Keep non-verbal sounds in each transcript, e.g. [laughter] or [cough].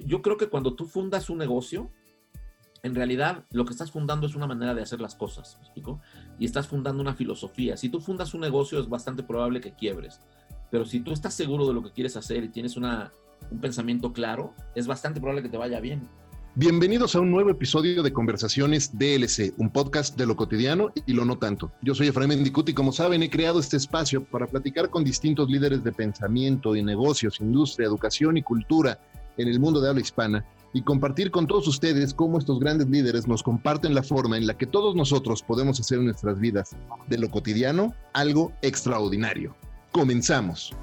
yo creo que cuando tú fundas un negocio, en realidad lo que estás fundando es una manera de hacer las cosas, ¿me explico? Y estás fundando una filosofía. Si tú fundas un negocio es bastante probable que quiebres, pero si tú estás seguro de lo que quieres hacer y tienes una, un pensamiento claro, es bastante probable que te vaya bien. Bienvenidos a un nuevo episodio de Conversaciones DLC, un podcast de lo cotidiano y lo no tanto. Yo soy Efraín Mendicuti como saben he creado este espacio para platicar con distintos líderes de pensamiento, de negocios, industria, educación y cultura en el mundo de habla hispana y compartir con todos ustedes cómo estos grandes líderes nos comparten la forma en la que todos nosotros podemos hacer en nuestras vidas de lo cotidiano algo extraordinario. Comenzamos.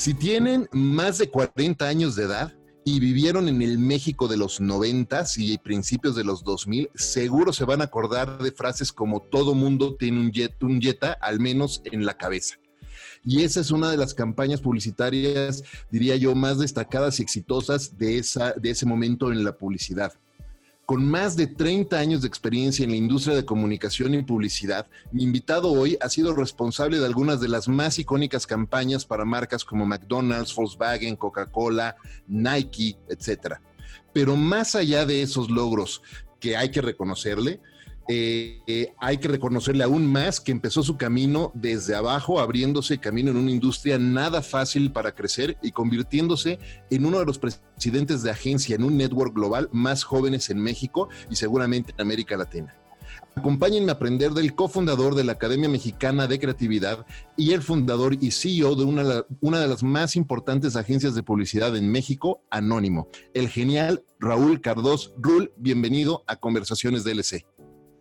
Si tienen más de 40 años de edad, y vivieron en el México de los 90 y principios de los 2000, seguro se van a acordar de frases como todo mundo tiene un, jet, un al menos en la cabeza. Y esa es una de las campañas publicitarias, diría yo, más destacadas y exitosas de, esa, de ese momento en la publicidad. Con más de 30 años de experiencia en la industria de comunicación y publicidad, mi invitado hoy ha sido responsable de algunas de las más icónicas campañas para marcas como McDonald's, Volkswagen, Coca-Cola, Nike, etc. Pero más allá de esos logros que hay que reconocerle, eh, hay que reconocerle aún más que empezó su camino desde abajo, abriéndose camino en una industria nada fácil para crecer y convirtiéndose en uno de los presidentes de agencia en un network global más jóvenes en México y seguramente en América Latina. Acompáñenme a aprender del cofundador de la Academia Mexicana de Creatividad y el fundador y CEO de una, una de las más importantes agencias de publicidad en México, Anónimo, el genial Raúl Cardós. Rul, bienvenido a Conversaciones DLC.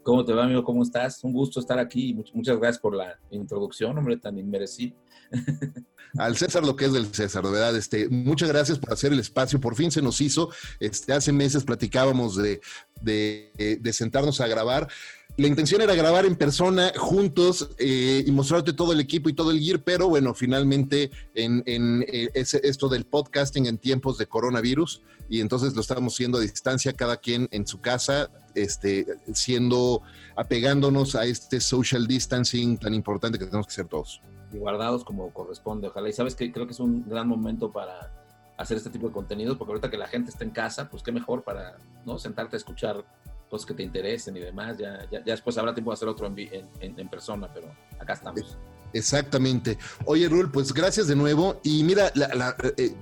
¿Cómo te va, amigo? ¿Cómo estás? Un gusto estar aquí. Muchas gracias por la introducción, hombre, tan inmerecido. [laughs] Al César lo que es del César, de verdad. Este, muchas gracias por hacer el espacio. Por fin se nos hizo. Este, hace meses platicábamos de, de sentarnos a grabar la intención era grabar en persona juntos eh, y mostrarte todo el equipo y todo el gear, pero bueno, finalmente en, eh, esto del podcasting en tiempos de coronavirus y entonces lo estamos haciendo a distancia, cada quien en su casa, este, siendo, apegándonos a este social distancing tan importante que tenemos que hacer todos. Y guardados como corresponde, ojalá. Y sabes que creo que es un gran momento para hacer este tipo de contenidos, porque ahorita que la gente está en casa, pues qué mejor para ¿no? sentarte a escuchar cosas que te interesen y demás. Ya, ya, después habrá tiempo de hacer otro en, en, persona, pero acá estamos. Exactamente. Oye, Rul, pues gracias de nuevo. Y mira, la, eh,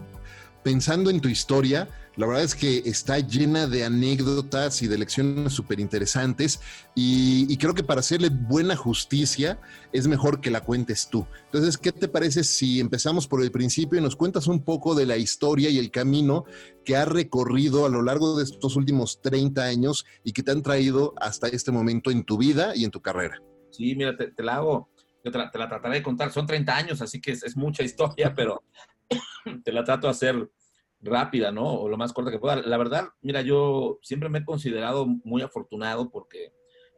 pensando en tu historia, la verdad es que está llena de anécdotas y de lecciones súper interesantes y, creo que para hacerle buena justicia es mejor que la cuentes tú. Entonces, ¿qué te parece si empezamos por el principio y nos cuentas un poco de la historia y el camino que has recorrido a lo largo de estos últimos 30 años y que te han traído hasta este momento en tu vida y en tu carrera? Sí, mira, te, la hago, yo te la, trataré de contar. Son 30 años, así que es, es mucha historia, pero [coughs] te la trato de hacer rápida, ¿no? O lo más corta que pueda. La verdad, mira, yo siempre me he considerado muy afortunado porque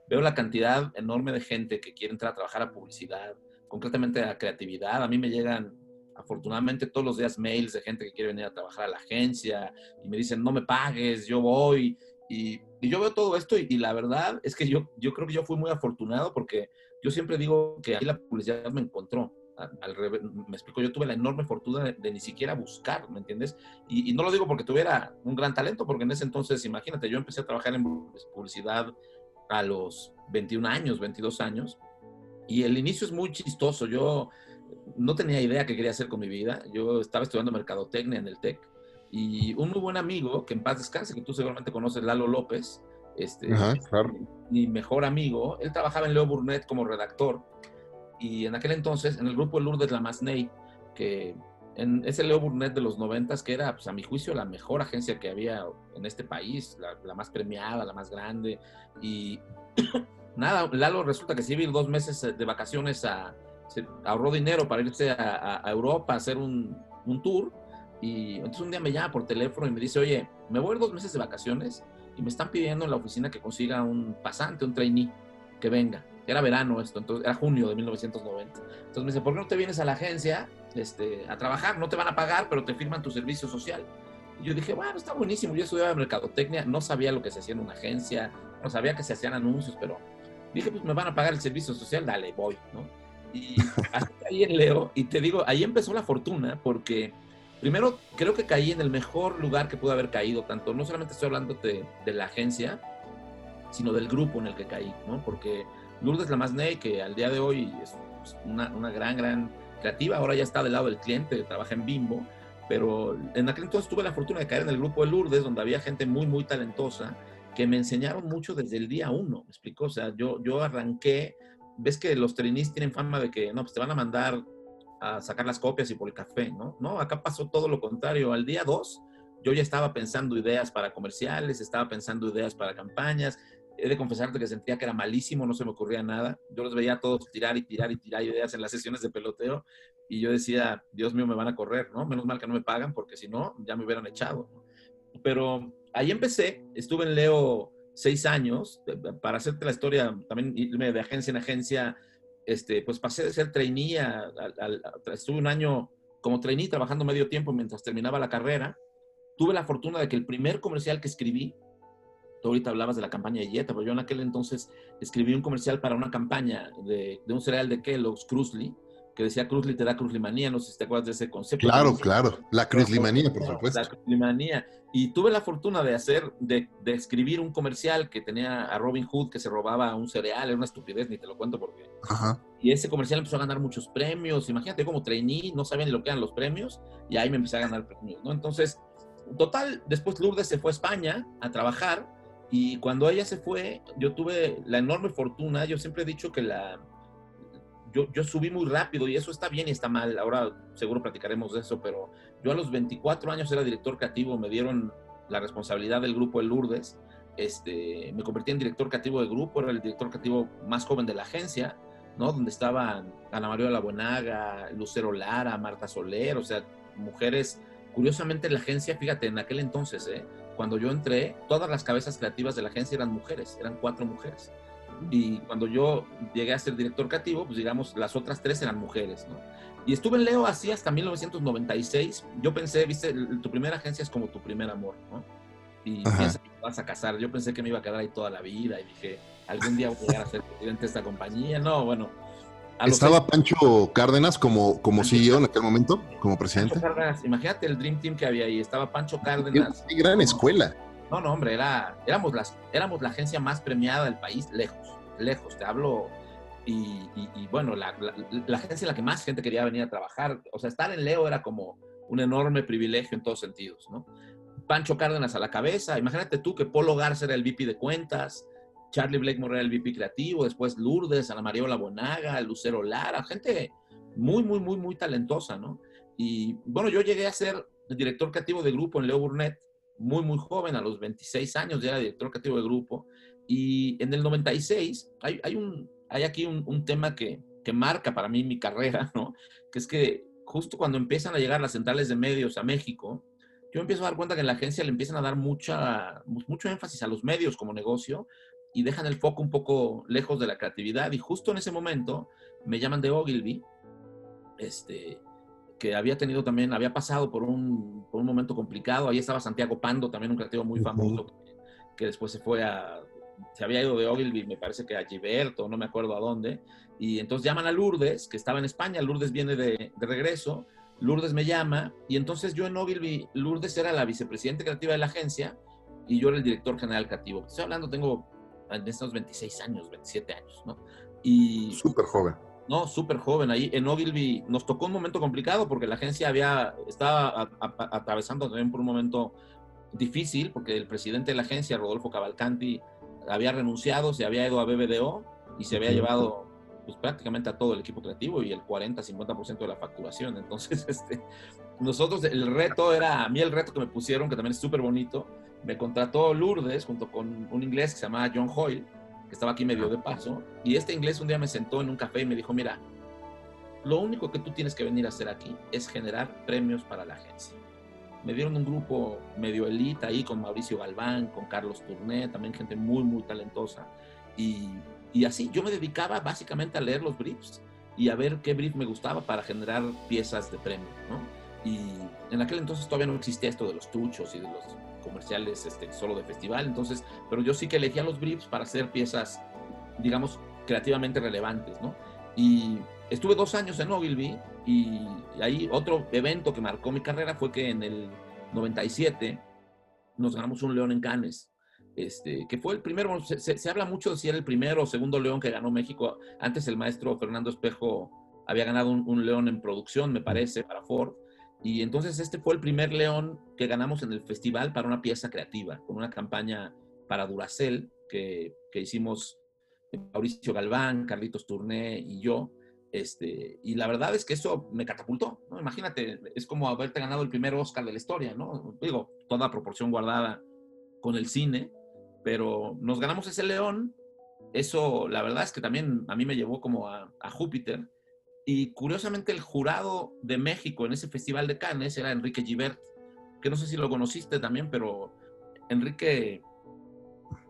veo la cantidad enorme de gente que quiere entrar a trabajar a publicidad, concretamente a creatividad. A mí me llegan afortunadamente todos los días mails de gente que quiere venir a trabajar a la agencia y me dicen, no me pagues, yo voy. Y, yo veo todo esto y, la verdad es que yo, yo creo que yo fui muy afortunado porque yo siempre digo que ahí la publicidad me encontró al revés, me explico, yo tuve la enorme fortuna de, ni siquiera buscar, ¿me entiendes? Y, no lo digo porque tuviera un gran talento, porque en ese entonces, imagínate, yo empecé a trabajar en publicidad a los 21 años, 22 años, y el inicio es muy chistoso, yo no tenía idea qué quería hacer con mi vida, yo estaba estudiando mercadotecnia en el TEC, y un muy buen amigo, que en paz descanse, que tú seguramente conoces, Lalo López, este, mi mejor amigo, él trabajaba en Leo Burnett como redactor, y en aquel entonces, en el grupo Lourdes Lamasney, que en ese Leo Burnett de los noventas, que era, pues, a mi juicio, la mejor agencia que había en este país, la, más premiada, la más grande. Y [coughs] nada, Lalo resulta que se iba a ir dos meses de vacaciones a, se ahorró dinero para irse a, Europa a hacer un, un, tour. Y entonces un día me llama por teléfono y me dice, oye, me voy a ir dos meses de vacaciones y me están pidiendo en la oficina que consiga un pasante, un trainee, que venga. Era verano esto, entonces era junio de 1990. Entonces me dice, ¿por qué no te vienes a la agencia este, a trabajar? No te van a pagar, pero te firman tu servicio social. Y yo dije, bueno, está buenísimo. Yo estudiaba mercadotecnia, no sabía lo que se hacía en una agencia, no sabía que se hacían anuncios, pero dije, pues me van a pagar el servicio social, dale, voy, ¿no? Y [laughs] caí en Leo, y te digo, ahí empezó la fortuna, porque primero creo que caí en el mejor lugar que pude haber caído, tanto, no solamente estoy hablando de, de la agencia, sino del grupo en el que caí, ¿no? Porque Lourdes Lamasney, que al día de hoy es una, una gran, gran creativa, ahora ya está del lado del cliente, trabaja en Bimbo, pero en aquel entonces tuve la fortuna de caer en el grupo de Lourdes, donde había gente muy, muy talentosa, que me enseñaron mucho desde el día uno, ¿me explicó? O sea, yo, yo arranqué, ves que los trainees tienen fama de que, no, pues te van a mandar a sacar las copias y por el café, ¿no? No, acá pasó todo lo contrario. Al día dos, yo ya estaba pensando ideas para comerciales, estaba pensando ideas para campañas. He de confesarte que sentía que era malísimo, no se me ocurría nada. Yo los veía a todos tirar y tirar y tirar ideas en las sesiones de peloteo y yo decía, Dios mío, me van a correr, ¿no? Menos mal que no me pagan porque si no, ya me hubieran echado. Pero ahí empecé, estuve en Leo seis años, para hacerte la historia, también irme de agencia en agencia, este, pues pasé de ser trainee, a, estuve un año como trainee trabajando medio tiempo mientras terminaba la carrera. Tuve la fortuna de que el primer comercial que escribí, tú ahorita hablabas de la campaña de Jetta, pero yo en aquel entonces escribí un comercial para una campaña de, de un cereal de Kellogg's, Cruzly, que decía Cruz te da Cruzlimanía, no sé si te acuerdas de ese concepto. Claro, claro, la Cruzlimanía, por supuesto. La Cruzlimanía. Y tuve la fortuna de hacer, de, de, escribir un comercial que tenía a Robin Hood que se robaba un cereal, era una estupidez, ni te lo cuento porque... Ajá. Y ese comercial empezó a ganar muchos premios, imagínate como trainee, no sabía ni lo que eran los premios, y ahí me empecé a ganar premios, ¿no? Entonces, total, después Lourdes se fue a España a trabajar, y cuando ella se fue, yo tuve la enorme fortuna, yo siempre he dicho que la yo, yo subí muy rápido y eso está bien y está mal. Ahora seguro platicaremos de eso, pero yo a los 24 años era director creativo, me dieron la responsabilidad del grupo El Lourdes. Este, me convertí en director creativo del grupo, era el director creativo más joven de la agencia, ¿no? Donde estaban Ana María La Buenaga, Lucero Lara, Marta Soler, o sea, mujeres. Curiosamente, la agencia, fíjate, en aquel entonces, ¿eh? Cuando yo entré, todas las cabezas creativas de la agencia eran mujeres, eran cuatro mujeres. Y cuando yo llegué a ser director creativo, pues digamos, las otras tres eran mujeres, ¿no? Y estuve en Leo así hasta 1996. Yo pensé, viste, tu primera agencia es como tu primer amor, ¿no? Y piensas que te vas a casar. Yo pensé que me iba a quedar ahí toda la vida y dije, algún día voy a llegar a ser presidente de esta compañía. No, bueno. ¿Estaba Pancho Cárdenas como, como CEO en aquel momento, como presidente? Cárdenas, imagínate el Dream Team que había ahí. Estaba Pancho Cárdenas. Qué gran escuela. No, no, hombre, era, éramos, las, éramos la agencia más premiada del país, lejos, lejos, te hablo. Y, bueno, la, agencia en la que más gente quería venir a trabajar, o sea, estar en Leo era como un enorme privilegio en todos sentidos, ¿no? Pancho Cárdenas a la cabeza, imagínate tú que Polo Garza era el VP de cuentas, Charlie Blakemore era el VP creativo, después Lourdes, Ana María Bonaga, Lucero Lara, gente muy, muy, muy, muy talentosa, ¿no? Y bueno, yo llegué a ser director creativo de grupo en Leo Burnett muy, muy joven, a los 26 años, ya era director creativo de grupo. Y en el 96 hay, hay, un, hay aquí un, un tema que, que, marca para mí mi carrera, ¿no? Que es que justo cuando empiezan a llegar las centrales de medios a México, yo empiezo a dar cuenta que en la agencia le empiezan a dar mucha, mucho énfasis a los medios como negocio y dejan el foco un poco lejos de la creatividad. Y justo en ese momento me llaman de Ogilvy, este, que había tenido también, había pasado por un, por un momento complicado. Ahí estaba Santiago Pando, también un creativo muy famoso, que, después se fue a, se había ido de Ogilvy, me parece que a Giberto, no me acuerdo a dónde. Y entonces llaman a Lourdes, que estaba en España, Lourdes viene de, de regreso, Lourdes me llama, y entonces yo en Ogilvy, Lourdes era la vicepresidenta creativa de la agencia, y yo era el director general creativo. Estoy hablando, tengo en estos 26 años, 27 años, ¿no? Y... Súper joven no, súper joven. Ahí en Ogilvy nos tocó un momento complicado porque la agencia había, estaba atravesando también por un momento difícil porque el presidente de la agencia, Rodolfo Cavalcanti, había renunciado, se había ido a BBDO y se había llevado pues, prácticamente a todo el equipo creativo y el 40-50% de la facturación. Entonces, [laughs] este, nosotros, el reto era, a mí el reto que me pusieron, que también es súper bonito, me contrató Lourdes junto con un inglés que se llamaba John Hoyle, que estaba aquí medio de paso, y este inglés un día me sentó en un café y me dijo, mira, lo único que tú tienes que venir a hacer aquí es generar premios para la agencia. Me dieron un grupo medio elite ahí con Mauricio Galván, con Carlos Tourné, también gente muy, muy talentosa. Y, y así yo me dedicaba básicamente a leer los briefs y a ver qué brief me gustaba para generar piezas de premio, ¿no? Y en aquel entonces todavía no existía esto de los tuchos y de los comerciales este, solo de festival, entonces, pero yo sí que elegía los briefs para hacer piezas, digamos, creativamente relevantes, ¿no? Y estuve dos años en Ogilvy y ahí otro evento que marcó mi carrera fue que en el 97 nos ganamos un león en Cannes. Este, que fue el primero, se, se, habla mucho de si era el primero o segundo león que ganó México. Antes el maestro Fernando Espejo había ganado un, un, león en producción, me parece, para Ford. Y entonces este fue el primer león que ganamos en el festival para una pieza creativa, con una campaña para Duracell que, que hicimos Mauricio Galván, Carlitos Turné y yo. Este, y la verdad es que eso me catapultó, ¿no? Imagínate, es como haberte ganado el primer Oscar de la historia, ¿no? Digo, toda proporción guardada con el cine, pero nos ganamos ese león. Eso, la verdad es que también a mí me llevó como a, a Júpiter. Y curiosamente el jurado de México en ese festival de Cannes era Enrique Givert, que no sé si lo conociste también, pero Enrique,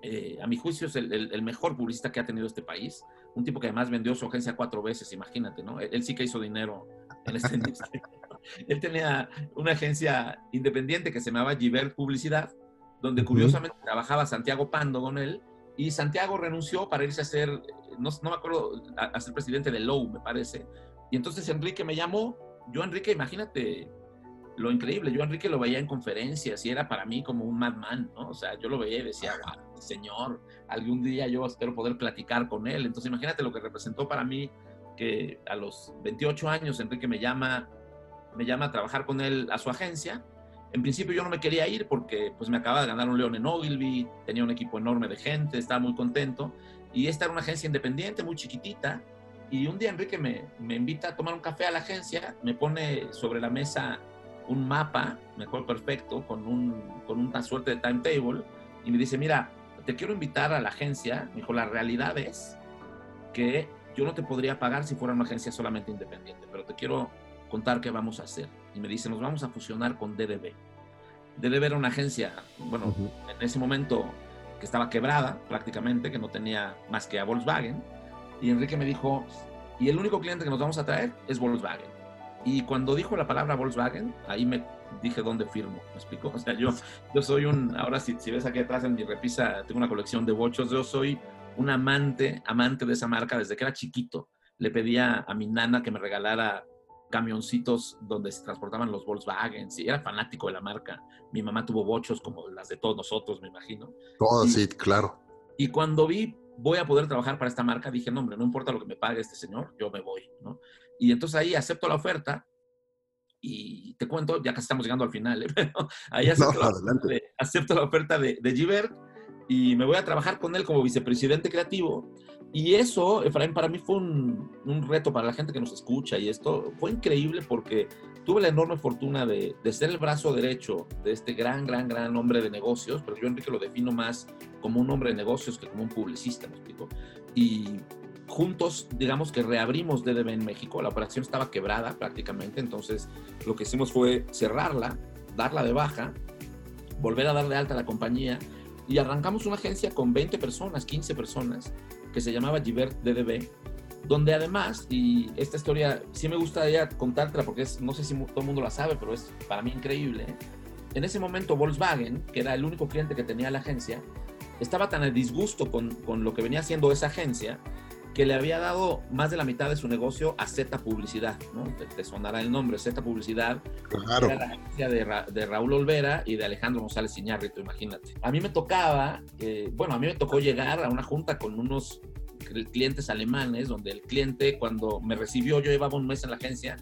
eh, a mi juicio, es el, el, el, mejor publicista que ha tenido este país un tipo que además vendió su agencia cuatro veces, imagínate, ¿no? Él, sí que hizo dinero en este industria. [laughs] Él tenía una agencia independiente que se llamaba Givert Publicidad, donde curiosamente uh -huh. trabajaba Santiago Pando con él, y Santiago renunció para irse a ser, no, no me acuerdo, a, a, ser presidente de Lowe, me parece. Y entonces Enrique me llamó, yo Enrique, imagínate lo increíble, yo Enrique lo veía en conferencias y era para mí como un madman, ¿no? O sea, yo lo veía y decía, wow, señor, algún día yo espero poder platicar con él. Entonces imagínate lo que representó para mí que a los 28 años Enrique me llama, me llama a trabajar con él a su agencia. En principio yo no me quería ir porque pues me acababa de ganar un león en Ogilvy, tenía un equipo enorme de gente, estaba muy contento. Y esta era una agencia independiente, muy chiquitita. Y un día Enrique me, me invita a tomar un café a la agencia, me pone sobre la mesa un mapa, me acuerdo perfecto, con, un, con una suerte de timetable, y me dice, mira, te quiero invitar a la agencia. Me dijo, la realidad es que yo no te podría pagar si fuera una agencia solamente independiente, pero te quiero contar qué vamos a hacer. Y me dice, nos vamos a fusionar con DDB. DDB era una agencia, bueno, uh -huh. en ese momento que estaba quebrada prácticamente, que no tenía más que a Volkswagen. Y Enrique me dijo, y el único cliente que nos vamos a traer es Volkswagen. Y cuando dijo la palabra Volkswagen, ahí me dije dónde firmo, ¿me explico? [laughs] O sea, yo, yo soy un, ahora si, si ves aquí atrás en mi repisa, tengo una colección de bochos, yo soy un amante, amante de esa marca desde que era chiquito. Le pedía a mi nana que me regalara camioncitos donde se transportaban los Volkswagen, y era fanático de la marca. Mi mamá tuvo bochos como las de todos nosotros, me imagino. Todo, sí, claro. Y cuando vi voy a poder trabajar para esta marca, dije, no, hombre, no importa lo que me pague este señor, yo me voy, ¿no? Y entonces ahí acepto la oferta y te cuento, ya casi estamos llegando al final, ¿eh? [laughs] pero ahí acepto, no, la, de, acepto la, oferta de, de Givert y me voy a trabajar con él como vicepresidente creativo. Y eso, Efraín, para mí fue un, un, reto para la gente que nos escucha y esto fue increíble porque tuve la enorme fortuna de, de, ser el brazo derecho de este gran, gran, gran hombre de negocios, pero yo Enrique lo defino más como un hombre de negocios que como un publicista, ¿me explico? Y juntos, digamos que reabrimos DDB en México, la operación estaba quebrada prácticamente, entonces lo que hicimos fue cerrarla, darla de baja, volver a dar de alta a la compañía y arrancamos una agencia con 20 personas, 15 personas, que se llamaba Givert DDB, donde además, y esta historia sí me gustaría contártela porque es, no sé si todo el mundo la sabe, pero es para mí increíble. En ese momento Volkswagen, que era el único cliente que tenía la agencia, estaba tan a disgusto con, con lo que venía haciendo esa agencia que le había dado más de la mitad de su negocio a Z Publicidad, ¿no? Te, te sonará el nombre, Z Publicidad. Claro. Era la agencia de, Ra de, Raúl Olvera y de Alejandro González Iñárritu, imagínate. A mí me tocaba, eh, bueno, a mí me tocó llegar a una junta con unos clientes alemanes, donde el cliente cuando me recibió, yo llevaba un mes en la agencia,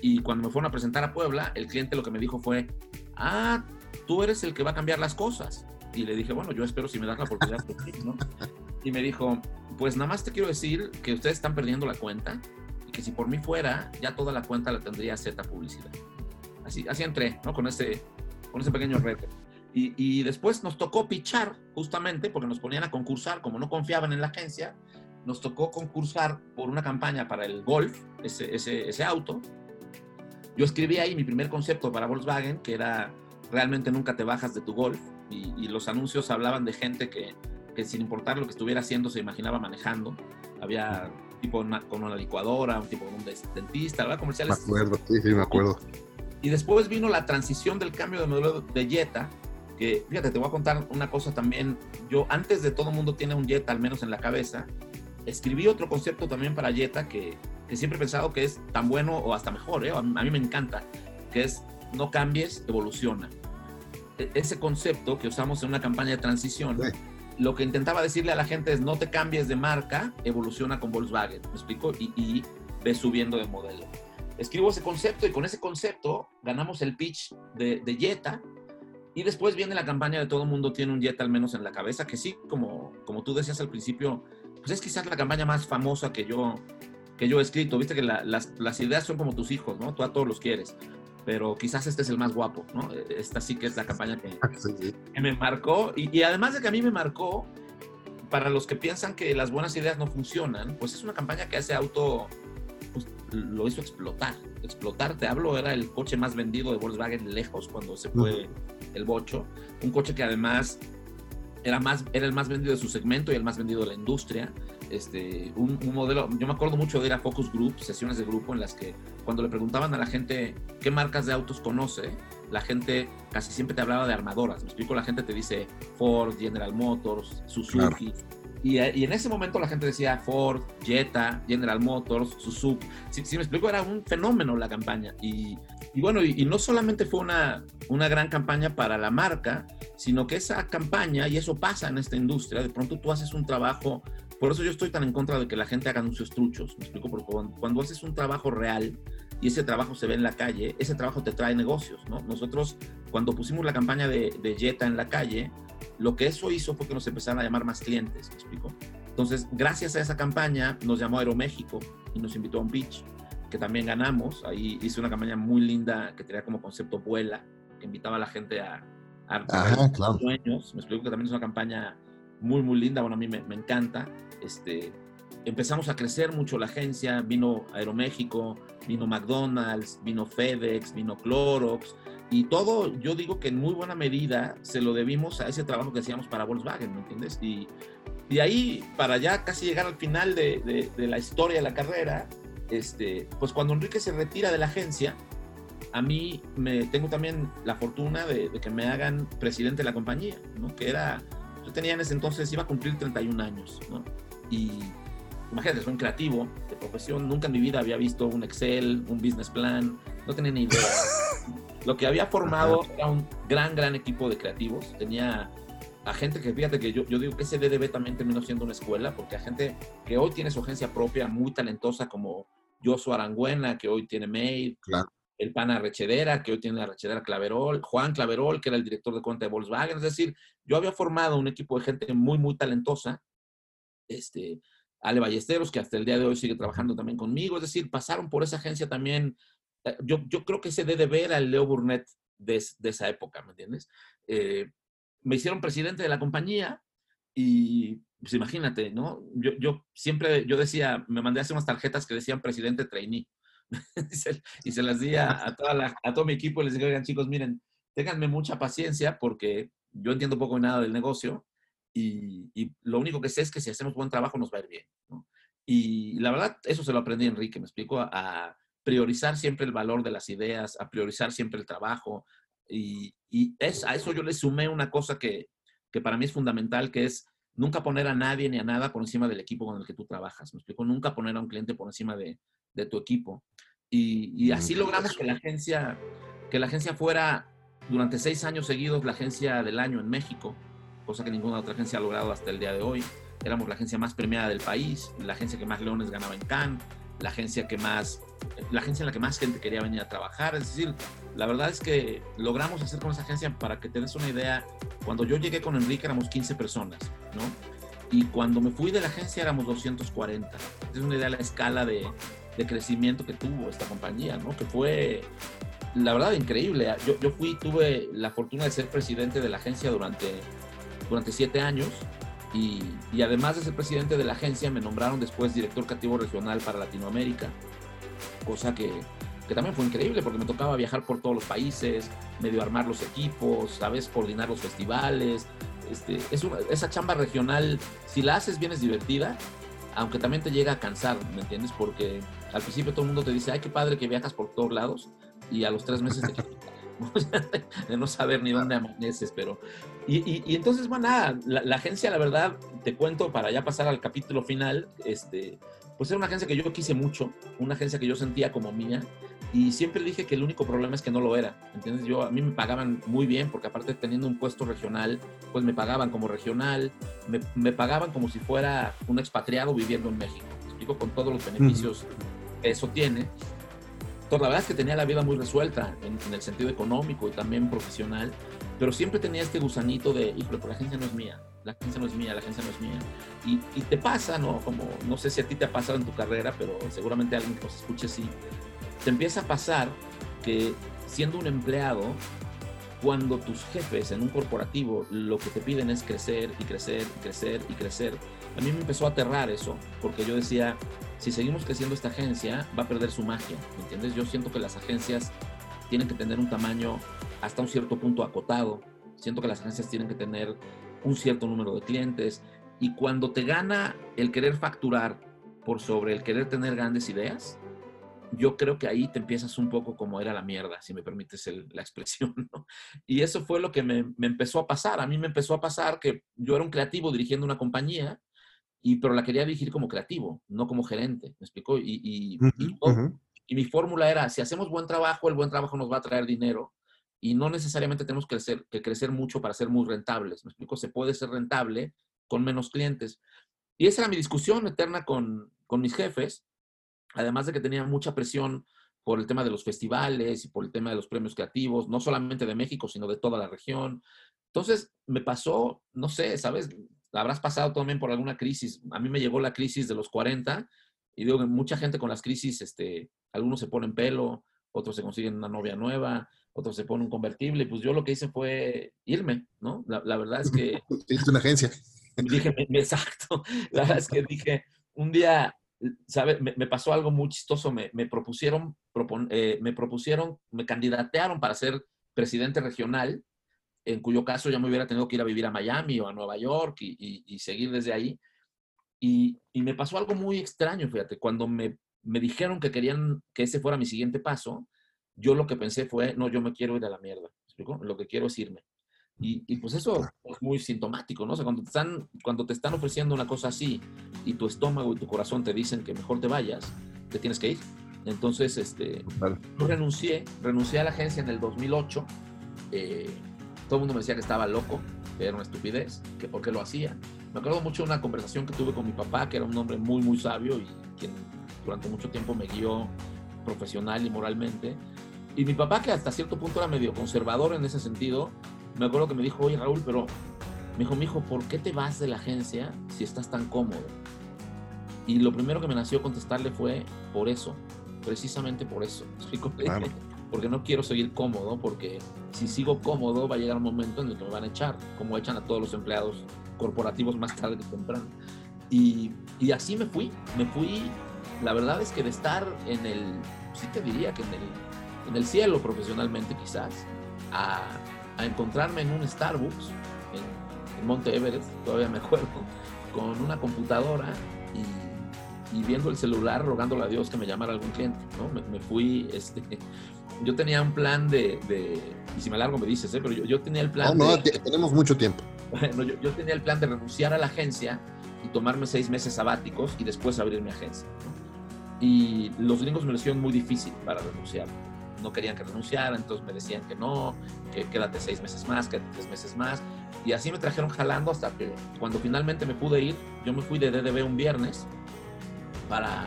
y cuando me fueron a presentar a Puebla, el cliente lo que me dijo fue, ah, tú eres el que va a cambiar las cosas. Y le dije, bueno, yo espero si me das la oportunidad, ¿no? Y me dijo, pues nada más te quiero decir que ustedes están perdiendo la cuenta y que si por mí fuera, ya toda la cuenta la tendría Z Publicidad. Así, así entré, ¿no? Con ese, con ese pequeño reto. Y, y, después nos tocó pichar, justamente, porque nos ponían a concursar, como no confiaban en la agencia, nos tocó concursar por una campaña para el Golf, ese, ese, ese auto. Yo escribí ahí mi primer concepto para Volkswagen, que era realmente nunca te bajas de tu Golf, y, y los anuncios hablaban de gente que, que sin importar lo que estuviera haciendo se imaginaba manejando. Había un tipo con una licuadora, un tipo con un dentista, ¿verdad? Comerciales. Me acuerdo, sí, sí, me acuerdo. Y después vino la transición del cambio de modelo de Jetta, que fíjate, te voy a contar una cosa también. Yo antes de todo mundo tiene un Jetta, al menos en la cabeza, escribí otro concepto también para Jetta que, que siempre he pensado que es tan bueno o hasta mejor, ¿eh? a, mí me encanta, que es no cambies, evoluciona. E, ese concepto que usamos en una campaña de transición, lo que intentaba decirle a la gente es no te cambies de marca, evoluciona con Volkswagen, ¿me explico? Y, y ves subiendo de modelo. Escribo ese concepto y con ese concepto ganamos el pitch de, de Jetta y después viene la campaña de todo el mundo tiene un Jetta al menos en la cabeza, que sí, como, como tú decías al principio, pues es quizás la campaña más famosa que yo, que yo he escrito. Viste que las, las, ideas son como tus hijos, ¿no? Tú a todos los quieres, pero quizás este es el más guapo, ¿no? Esta sí que es la campaña que, [laughs] que me marcó. Y, y, además de que a mí me marcó, para los que piensan que las buenas ideas no funcionan, pues es una campaña que hace auto, pues, lo hizo explotar. Explotar, te hablo, era el coche más vendido de Volkswagen lejos cuando se fue el bocho. Un coche que además era, más, era el más vendido de su segmento y el más vendido de la industria. Este, un, modelo, yo me acuerdo mucho de ir a focus group, sesiones de grupo en las que cuando le preguntaban a la gente qué marcas de autos conoce, la gente casi siempre te hablaba de armadoras. Me explico, la gente te dice Ford, General Motors, Suzuki. Y, y, en ese momento la gente decía Ford, Jetta, General Motors, Suzuki. Si, si me explico, era un fenómeno la campaña. Y, y bueno, y, no solamente fue una, una gran campaña para la marca, sino que esa campaña, y eso pasa en esta industria, de pronto tú haces un trabajo, por eso yo estoy tan en contra de que la gente haga anuncios truchos, me explico, porque cuando, haces un trabajo real y ese trabajo se ve en la calle, ese trabajo te trae negocios, ¿no? Nosotros, cuando pusimos la campaña de, de Jetta en la calle, lo que eso hizo fue que nos empezaron a llamar más clientes, ¿me explico? Entonces, gracias a esa campaña, nos llamó Aeroméxico y nos invitó a un pitch que también ganamos. Ahí hice una campaña muy linda que tenía como concepto Vuela, que invitaba a la gente a, a sueños. Me explico que también es una campaña muy, muy linda. Bueno, a mí me, me, encanta. Este, empezamos a crecer mucho la agencia. Vino Aeroméxico, vino McDonald's, vino FedEx, vino Clorox. Y todo, yo digo que en muy buena medida se lo debimos a ese trabajo que hacíamos para Volkswagen, ¿me entiendes? Y, y ahí, para ya casi llegar al final de, de, de la historia de la carrera, este, pues cuando Enrique se retira de la agencia, a mí me tengo también la fortuna de, que me hagan presidente de la compañía, ¿no? Que era, yo tenía en ese entonces, iba a cumplir 31 años, ¿no? Y imagínate, soy un creativo de profesión, nunca en mi vida había visto un Excel, un business plan, no tenía ni idea. [laughs] Lo que había formado era un gran, gran equipo de creativos, tenía a gente que, fíjate que yo, yo digo que ese DDB también terminó siendo una escuela, porque a gente que hoy tiene su agencia propia, muy talentosa, como Joshua Arangüena, que hoy tiene Made, el Pana Rechedera, que hoy tiene la Rechedera Claverol, Juan Claverol, que era el director de cuenta de Volkswagen. Es decir, yo había formado un equipo de gente muy, muy talentosa. Este, Ale Ballesteros, que hasta el día de hoy sigue trabajando también conmigo. Es decir, pasaron por esa agencia también. Eh, yo, yo creo que ese DDB era el Leo Burnett de, de esa época, ¿me entiendes? Eh, me hicieron presidente de la compañía y pues imagínate, ¿no? Yo, yo siempre, yo decía, me mandé a hacer unas tarjetas que decían presidente trainee. [laughs] y, se, las di a, toda la, a todo mi equipo y les dije, oigan chicos, miren, ténganme mucha paciencia porque yo entiendo poco nada del negocio y, y, lo único que sé es que si hacemos buen trabajo nos va a ir bien. ¿no? Y la verdad, eso se lo aprendí Enrique, me explico, a, a, priorizar siempre el valor de las ideas, a priorizar siempre el trabajo. Y, y es, a eso yo le sumé una cosa que, que para mí es fundamental, que es nunca poner a nadie ni a nada por encima del equipo con el que tú trabajas. Me explico, nunca poner a un cliente por encima de, de tu equipo. Y, y, así logramos que la agencia, que la agencia fuera durante seis años seguidos la agencia del año en México, cosa que ninguna otra agencia ha logrado hasta el día de hoy. Éramos la agencia más premiada del país, la agencia que más leones ganaba en Cannes, la agencia que más, la agencia en la que más gente quería venir a trabajar. Es decir, la verdad es que logramos hacer con esa agencia, para que te des una idea, cuando yo llegué con Enrique éramos 15 personas, ¿no? Y cuando me fui de la agencia éramos 240. Es una idea de la escala de, de crecimiento que tuvo esta compañía, ¿no? Que fue, la verdad, increíble. Yo, yo fui, tuve la fortuna de ser presidente de la agencia durante, durante siete años y, y, además de ser presidente de la agencia, me nombraron después director creativo regional para Latinoamérica, cosa que, que, también fue increíble porque me tocaba viajar por todos los países, medio armar los equipos, ¿sabes? Coordinar los festivales. Este, es una, esa chamba regional, si la haces bien es divertida, aunque también te llega a cansar, ¿me entiendes? Porque al principio todo el mundo te dice, ay, qué padre que viajas por todos lados. y a los tres meses [laughs] de, no saber ni dónde amaneces, pero... Y, y, entonces, bueno, nada, la, la, agencia, la verdad, te cuento, para ya pasar al capítulo final, este, pues era una agencia que yo quise mucho, una agencia que yo sentía como mía, y siempre dije que el único problema es que no lo era, ¿entiendes? Yo, a mí me pagaban muy bien, porque aparte teniendo un puesto regional, pues me pagaban como regional, me, me pagaban como si fuera un expatriado viviendo en México, ¿me explico? Con todos los beneficios que eso tiene. Entonces, la verdad es que tenía la vida muy resuelta en, en el sentido económico y también profesional, pero siempre tenía este gusanito de, híjole, pero la agencia no es mía, la agencia no es mía, la agencia no es mía. Y, y, te pasa, ¿no? Como, no sé si a ti te ha pasado en tu carrera, pero seguramente alguien que nos escuche sí. Te empieza a pasar que siendo un empleado, cuando tus jefes en un corporativo lo que te piden es crecer y crecer y crecer y crecer, a mí me empezó a aterrar eso, porque yo decía, si seguimos creciendo esta agencia, va a perder su magia, ¿me entiendes? Yo siento que las agencias tienen que tener un tamaño hasta un cierto punto acotado, siento que las agencias tienen que tener un cierto número de clientes y cuando te gana el querer facturar por sobre el querer tener grandes ideas, yo creo que ahí te empiezas un poco como era la mierda, si me permites el, la expresión. ¿no? Y eso fue lo que me, me, empezó a pasar. A mí me empezó a pasar que yo era un creativo dirigiendo una compañía, y, pero la quería dirigir como creativo, no como gerente. ¿Me explicó? Y, y, uh -huh, y, uh -huh. y mi fórmula era, si hacemos buen trabajo, el buen trabajo nos va a traer dinero y no necesariamente tenemos que crecer, mucho para ser muy rentables. ¿Me explico? Se puede ser rentable con menos clientes. Y esa era mi discusión eterna con, con mis jefes, además de que tenía mucha presión por el tema de los festivales y por el tema de los premios creativos, no solamente de México, sino de toda la región. Entonces, me pasó, no sé, ¿sabes? Habrás pasado también por alguna crisis. A mí me llegó la crisis de los 40 y digo que mucha gente con las crisis, este, algunos se ponen pelo, otros se consiguen una novia nueva, otros se ponen un convertible. Pues yo lo que hice fue irme, ¿no? La, la verdad es que... [laughs] Es una agencia. [laughs] Dije, exacto. [laughs] La verdad es que dije, un día, ¿sabes? Me, me pasó algo muy chistoso. Me, me propusieron, propon, eh, me propusieron, me candidatearon para ser presidente regional, en cuyo caso ya me hubiera tenido que ir a vivir a Miami o a Nueva York y, y, y seguir desde ahí. Y, y, me pasó algo muy extraño, fíjate, cuando me, me dijeron que querían que ese fuera mi siguiente paso, yo lo que pensé fue, no, yo me quiero ir a la mierda. ¿explico? Lo que quiero es irme. Y, y, pues eso es muy sintomático, ¿no? O sea, cuando te, están, cuando te están ofreciendo una cosa así y tu estómago y tu corazón te dicen que mejor te vayas, te tienes que ir. Entonces, este, vale. yo renuncié, renuncié a la agencia en el 2008. Eh, todo el mundo me decía que estaba loco, que era una estupidez, que por qué lo hacía. Me acuerdo mucho de una conversación que tuve con mi papá, que era un hombre muy, muy sabio y quien durante mucho tiempo me guió profesional y moralmente. Y mi papá, que hasta cierto punto era medio conservador en ese sentido, me acuerdo que me dijo, oye Raúl, pero me dijo, mi hijo, ¿por qué te vas de la agencia si estás tan cómodo? Y lo primero que me nació contestarle fue por eso, precisamente por eso. [laughs] Claro. Porque no quiero seguir cómodo, porque si sigo cómodo va a llegar un momento en el que me van a echar, como echan a todos los empleados corporativos más tarde que temprano. Y, y así me fui, me fui, la verdad es que de estar en el, sí te diría que en el, en el cielo profesionalmente quizás, a, a encontrarme en un Starbucks en, en, Monte Everest, todavía me acuerdo, con una computadora y, y, viendo el celular, rogándole a Dios que me llamara algún cliente, ¿no? Me, me fui, este, [laughs] yo tenía un plan de, de, y si me largo me dices, ¿eh? pero yo, yo tenía el plan no, no, de, tenemos mucho tiempo. [laughs] Bueno, yo, yo, tenía el plan de renunciar a la agencia y tomarme seis meses sabáticos y después abrir mi agencia. ¿no? Y los gringos me lo hicieron muy difícil para renunciar no querían que renunciara, entonces me decían que no, que quédate seis meses más, quédate tres meses más. Y así me trajeron jalando hasta que cuando finalmente me pude ir, yo me fui de DDB un viernes para,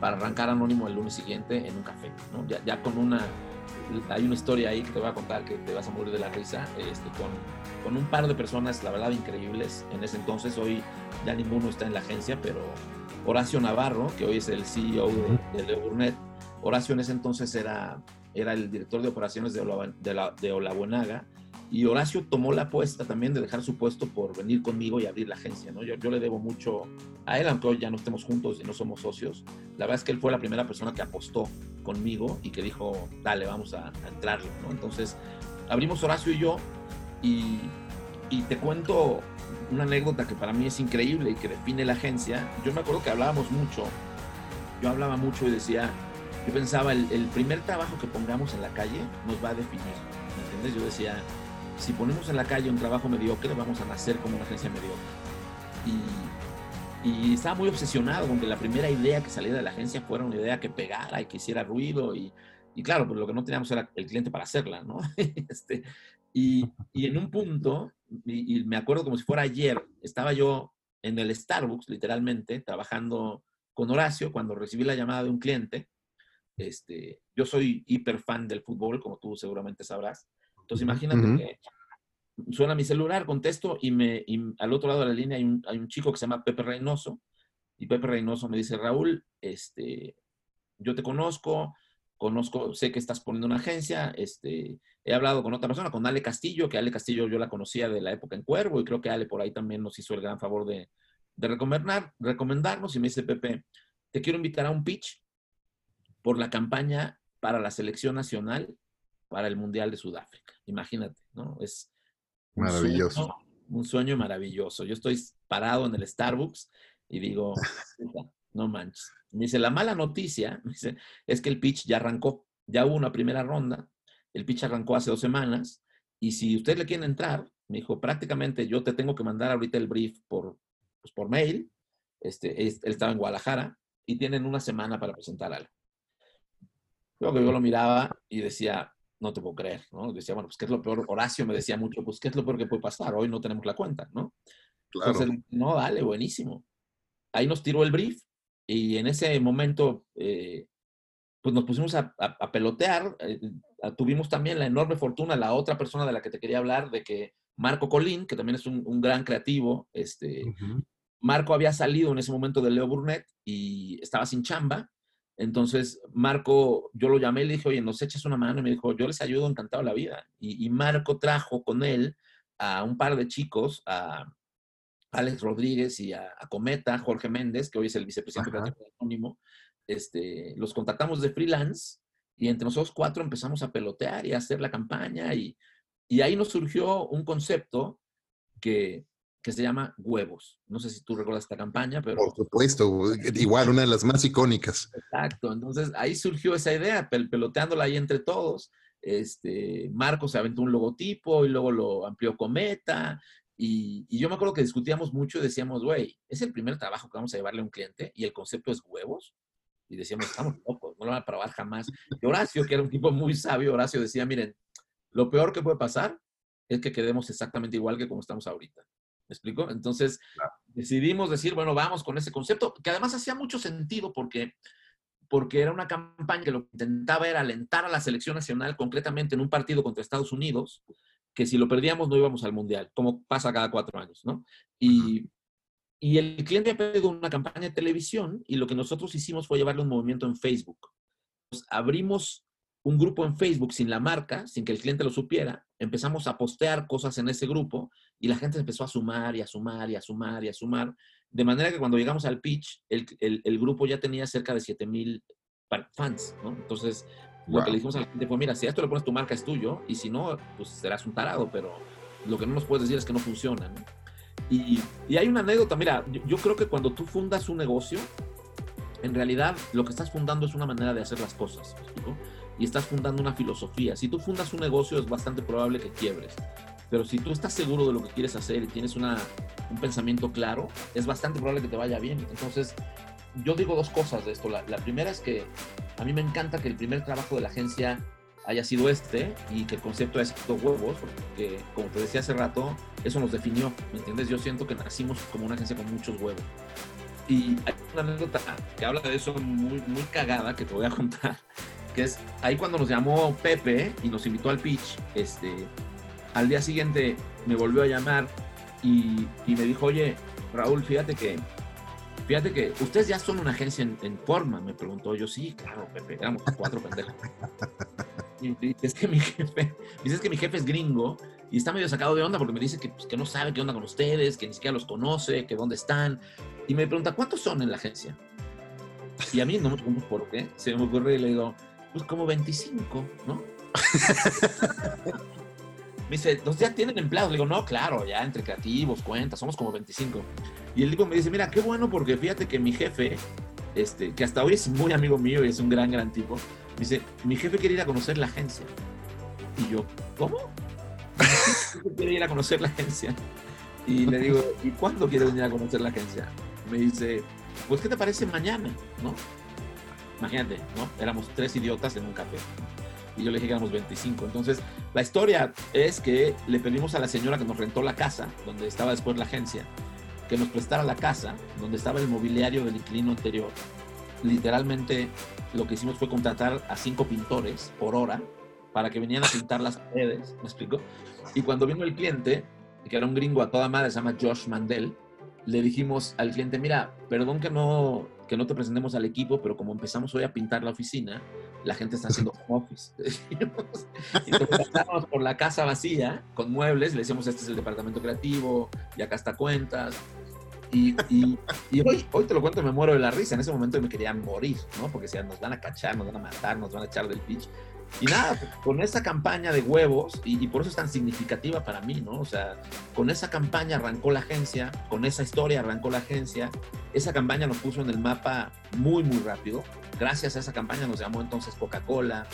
para arrancar anónimo el lunes siguiente en un café, ya, con una... Hay una historia ahí que te voy a contar que te vas a morir de la risa, este, con, con un par de personas, la verdad, increíbles. En ese entonces, hoy ya ninguno está en la agencia, pero Horacio Navarro, que hoy es el CEO de, de Burnett, Horacio en ese entonces era era el director de operaciones de, Ola, de, la, de Olabuenaga, y Horacio tomó la apuesta también de dejar su puesto por venir conmigo y abrir la agencia, ¿no? Yo, yo, le debo mucho a él, aunque hoy ya no estemos juntos y no somos socios. La verdad es que él fue la primera persona que apostó conmigo y que dijo, dale, vamos a, a entrarle, ¿no? Entonces, abrimos Horacio y yo y, y te cuento una anécdota que para mí es increíble y que define la agencia. Yo me acuerdo que hablábamos mucho, yo hablaba mucho y decía, yo pensaba, el, primer trabajo que pongamos en la calle nos va a definir, ¿me entiendes? Yo decía, si ponemos en la calle un trabajo mediocre, vamos a nacer como una agencia mediocre. Y, y estaba muy obsesionado con que la primera idea que saliera de la agencia fuera una idea que pegara y que hiciera ruido. Y, claro, pues lo que no teníamos era el cliente para hacerla, ¿no? [laughs] este, y, en un punto, y me acuerdo como si fuera ayer, estaba yo en el Starbucks, literalmente, trabajando con Horacio cuando recibí la llamada de un cliente. Este, yo soy hiper fan del fútbol, como tú seguramente sabrás. Entonces imagínate uh -huh. que suena mi celular, contesto y, me, y al otro lado de la línea hay un, hay un, chico que se llama Pepe Reynoso. Y Pepe Reynoso me dice, Raúl, este, yo te conozco, conozco, sé que estás poniendo una agencia, este, he hablado con otra persona, con Ale Castillo, que Ale Castillo yo la conocía de la época en Cuervo y creo que Ale por ahí también nos hizo el gran favor de, de recomendar, recomendarnos y me dice Pepe, te quiero invitar a un pitch por la campaña para la selección nacional para el Mundial de Sudáfrica. Imagínate, ¿no? Es maravilloso. Un sueño, un sueño maravilloso. Yo estoy parado en el Starbucks y digo, [laughs] no manches. Me dice, la mala noticia [laughs] me dice, es que el pitch ya arrancó, ya hubo una primera ronda, el pitch arrancó hace dos semanas y si usted le quiere entrar, me dijo, prácticamente yo te tengo que mandar ahorita el brief por, pues, por mail, este, él estaba en Guadalajara y tienen una semana para presentar algo. Luego que yo lo miraba y decía, no te puedo creer, ¿no? Decía, bueno, pues, ¿qué es lo peor? Horacio me decía mucho, pues, ¿qué es lo peor que puede pasar? Hoy no tenemos la cuenta, ¿no? Claro. Entonces, no, dale, buenísimo. Ahí nos tiró el brief y en ese momento, eh, pues nos pusimos a, a, a pelotear. Eh, tuvimos también la enorme fortuna, la otra persona de la que te quería hablar, de que Marco Colín, que también es un, un gran creativo, este, uh -huh. Marco había salido en ese momento de Leo Burnett y estaba sin chamba. Entonces, Marco, yo lo llamé y le dije, oye, nos echas una mano. Y me dijo, yo les ayudo encantado la vida. Y, y Marco trajo con él a un par de chicos, a Alex Rodríguez y a, a Cometa, Jorge Méndez, que hoy es el vicepresidente Ajá. anónimo. Este, los contactamos de freelance y entre nosotros cuatro empezamos a pelotear y a hacer la campaña. Y, y ahí nos surgió un concepto que, que se llama Huevos. No sé si tú recuerdas esta campaña, pero... Por supuesto, igual una de las más icónicas. Exacto, entonces ahí surgió esa idea, pel peloteándola ahí entre todos. Este, Marco se aventó un logotipo y luego lo amplió Cometa. Y, y yo me acuerdo que discutíamos mucho y decíamos, güey, es el primer trabajo que vamos a llevarle a un cliente y el concepto es huevos. Y decíamos, estamos locos, no lo van a probar jamás. Y Horacio, que era un tipo muy sabio, Horacio decía, miren, lo peor que puede pasar es que quedemos exactamente igual que como estamos ahorita. ¿Me explico? Entonces claro. decidimos decir, bueno, vamos con ese concepto, que además hacía mucho sentido porque, porque era una campaña que lo que intentaba era alentar a la selección nacional, concretamente en un partido contra Estados Unidos, que si lo perdíamos no íbamos al Mundial, como pasa cada cuatro años, ¿no? Y, y el cliente ha pedido una campaña de televisión y lo que nosotros hicimos fue llevarle un movimiento en Facebook. Pues abrimos un grupo en Facebook sin la marca, sin que el cliente lo supiera, empezamos a postear cosas en ese grupo y la gente empezó a sumar y a sumar y a sumar y a sumar, de manera que cuando llegamos al pitch, el, el, el grupo ya tenía cerca de 7 mil fans, ¿no? Entonces, wow. lo que le dijimos a la gente fue, mira, si a esto le pones tu marca es tuyo, y si no, pues serás un tarado, pero lo que no nos puedes decir es que no funciona, ¿no? Y, y hay una anécdota, mira, yo, yo creo que cuando tú fundas un negocio, en realidad lo que estás fundando es una manera de hacer las cosas, ¿no? y estás fundando una filosofía. Si tú fundas un negocio es bastante probable que quiebres, pero si tú estás seguro de lo que quieres hacer y tienes una, un pensamiento claro, es bastante probable que te vaya bien. Entonces, yo digo dos cosas de esto. La, la primera es que a mí me encanta que el primer trabajo de la agencia haya sido este y que el concepto es dos huevos, porque como te decía hace rato, eso nos definió, ¿me entiendes? Yo siento que nacimos como una agencia con muchos huevos. Y hay una anécdota que habla de eso muy, muy cagada que te voy a [laughs] contar que es ahí cuando nos llamó Pepe y nos invitó al pitch, este, al día siguiente me volvió a llamar y, y me dijo, oye, Raúl, fíjate que, fíjate que ustedes ya son una agencia en, en forma, me preguntó. Yo, sí, claro, Pepe, éramos cuatro pendejos. [laughs] Y es que mi jefe, dice que mi jefe es gringo y está medio sacado de onda porque me dice que, pues, que no sabe qué onda con ustedes, que ni siquiera los conoce, que dónde están. Y me pregunta, ¿cuántos son en la agencia? Y a mí no me pregunto por qué. Se me ocurre y le digo, pues como 25, ¿no? [laughs] me dice, ¿los ya tienen empleados? Le digo, no, claro, ya entre creativos, cuentas, somos como 25. Y el tipo me dice, mira, qué bueno porque fíjate que mi jefe este, que hasta hoy es muy amigo mío y es un gran, gran tipo, me dice, mi jefe quiere ir a conocer la agencia. Y yo, ¿cómo? Quiere ir a conocer la agencia. Y le digo, ¿y cuándo quiere venir a conocer la agencia? Me dice, pues, ¿qué te parece mañana? ¿No? Imagínate, ¿no? Éramos tres idiotas en un café. Y yo le dije que éramos 25. Entonces, la historia es que le pedimos a la señora que nos rentó la casa, donde estaba después la agencia, que nos prestara la casa, donde estaba el mobiliario del inquilino anterior. Literalmente, lo que hicimos fue contratar a cinco pintores por hora para que venían a pintar las paredes, ¿me explico? Y cuando vino el cliente, que era un gringo a toda madre, se llama Josh Mandel, le dijimos al cliente, mira, perdón que no, que no te presentemos al equipo, pero como empezamos hoy a pintar la oficina, la gente está haciendo home office. [laughs] Entonces pasamos por la casa vacía, con muebles, le decíamos, este es el departamento creativo, y acá está cuentas. Y, y, hoy, hoy, te lo cuento, me muero de la risa. En ese momento me quería morir, ¿no? Porque decían, nos van a cachar, nos van a matar, nos van a echar del pitch. Y nada, con esa campaña de huevos, y, por eso es tan significativa para mí, ¿no? O sea, con esa campaña arrancó la agencia, con esa historia arrancó la agencia, esa campaña nos puso en el mapa muy, muy rápido. Gracias a esa campaña nos llamó entonces Coca-Cola,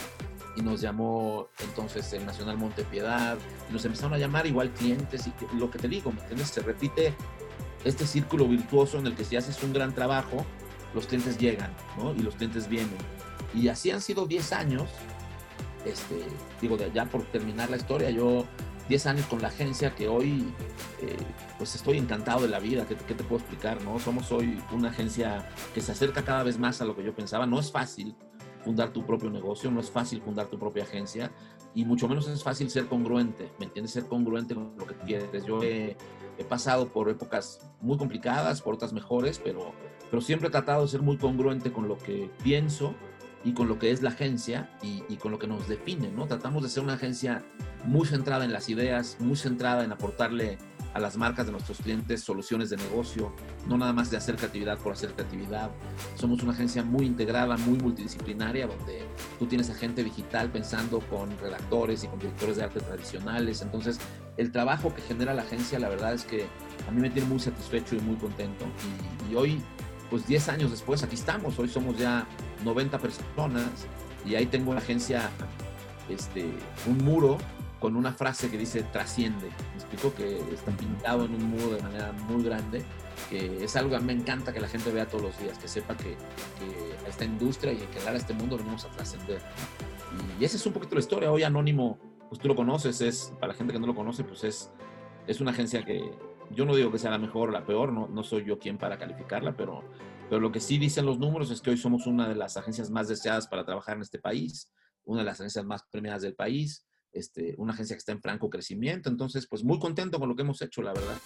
y nos llamó entonces el Nacional Montepiedad, y nos empezaron a llamar igual clientes, y lo que te digo, ¿me entiendes? Se repite este círculo virtuoso en el que si haces un gran trabajo, los clientes llegan, ¿no? Y los clientes vienen. Y así han sido 10 años este, digo, de allá por terminar la historia, yo 10 años con la agencia que hoy, eh, pues estoy encantado de la vida, ¿Qué, te puedo explicar? no Somos hoy una agencia que se acerca cada vez más a lo que yo pensaba. No es fácil fundar tu propio negocio, no es fácil fundar tu propia agencia y mucho menos es fácil ser congruente, ¿me entiendes? Ser congruente con lo que quieres. Yo he, he pasado por épocas muy complicadas, por otras mejores, pero, pero siempre he tratado de ser muy congruente con lo que pienso y con lo que es la agencia y, y, con lo que nos define, ¿no? Tratamos de ser una agencia muy centrada en las ideas, muy centrada en aportarle a las marcas de nuestros clientes soluciones de negocio, no nada más de hacer creatividad por hacer creatividad. Somos una agencia muy integrada, muy multidisciplinaria, donde tú tienes a gente digital pensando con redactores y con directores de arte tradicionales. Entonces, el trabajo que genera la agencia, la verdad es que a mí me tiene muy satisfecho y muy contento. Y, y hoy pues 10 años después aquí estamos, hoy somos ya 90 personas y ahí tengo la agencia, este, un muro con una frase que dice trasciende. Me explico que está pintado en un muro de manera muy grande, que es algo que me encanta que la gente vea todos los días, que sepa que, que esta industria y en general este mundo venimos a trascender. Y esa es un poquito la historia. Hoy Anónimo, pues tú lo conoces, es, para la gente que no lo conoce, pues es, es una agencia que, yo no digo que sea la mejor o la peor, no, no soy yo quien para calificarla, pero, pero lo que sí dicen los números es que hoy somos una de las agencias más deseadas para trabajar en este país, una de las agencias más premiadas del país, este, una agencia que está en franco crecimiento. Entonces, pues muy contento con lo que hemos hecho, la verdad.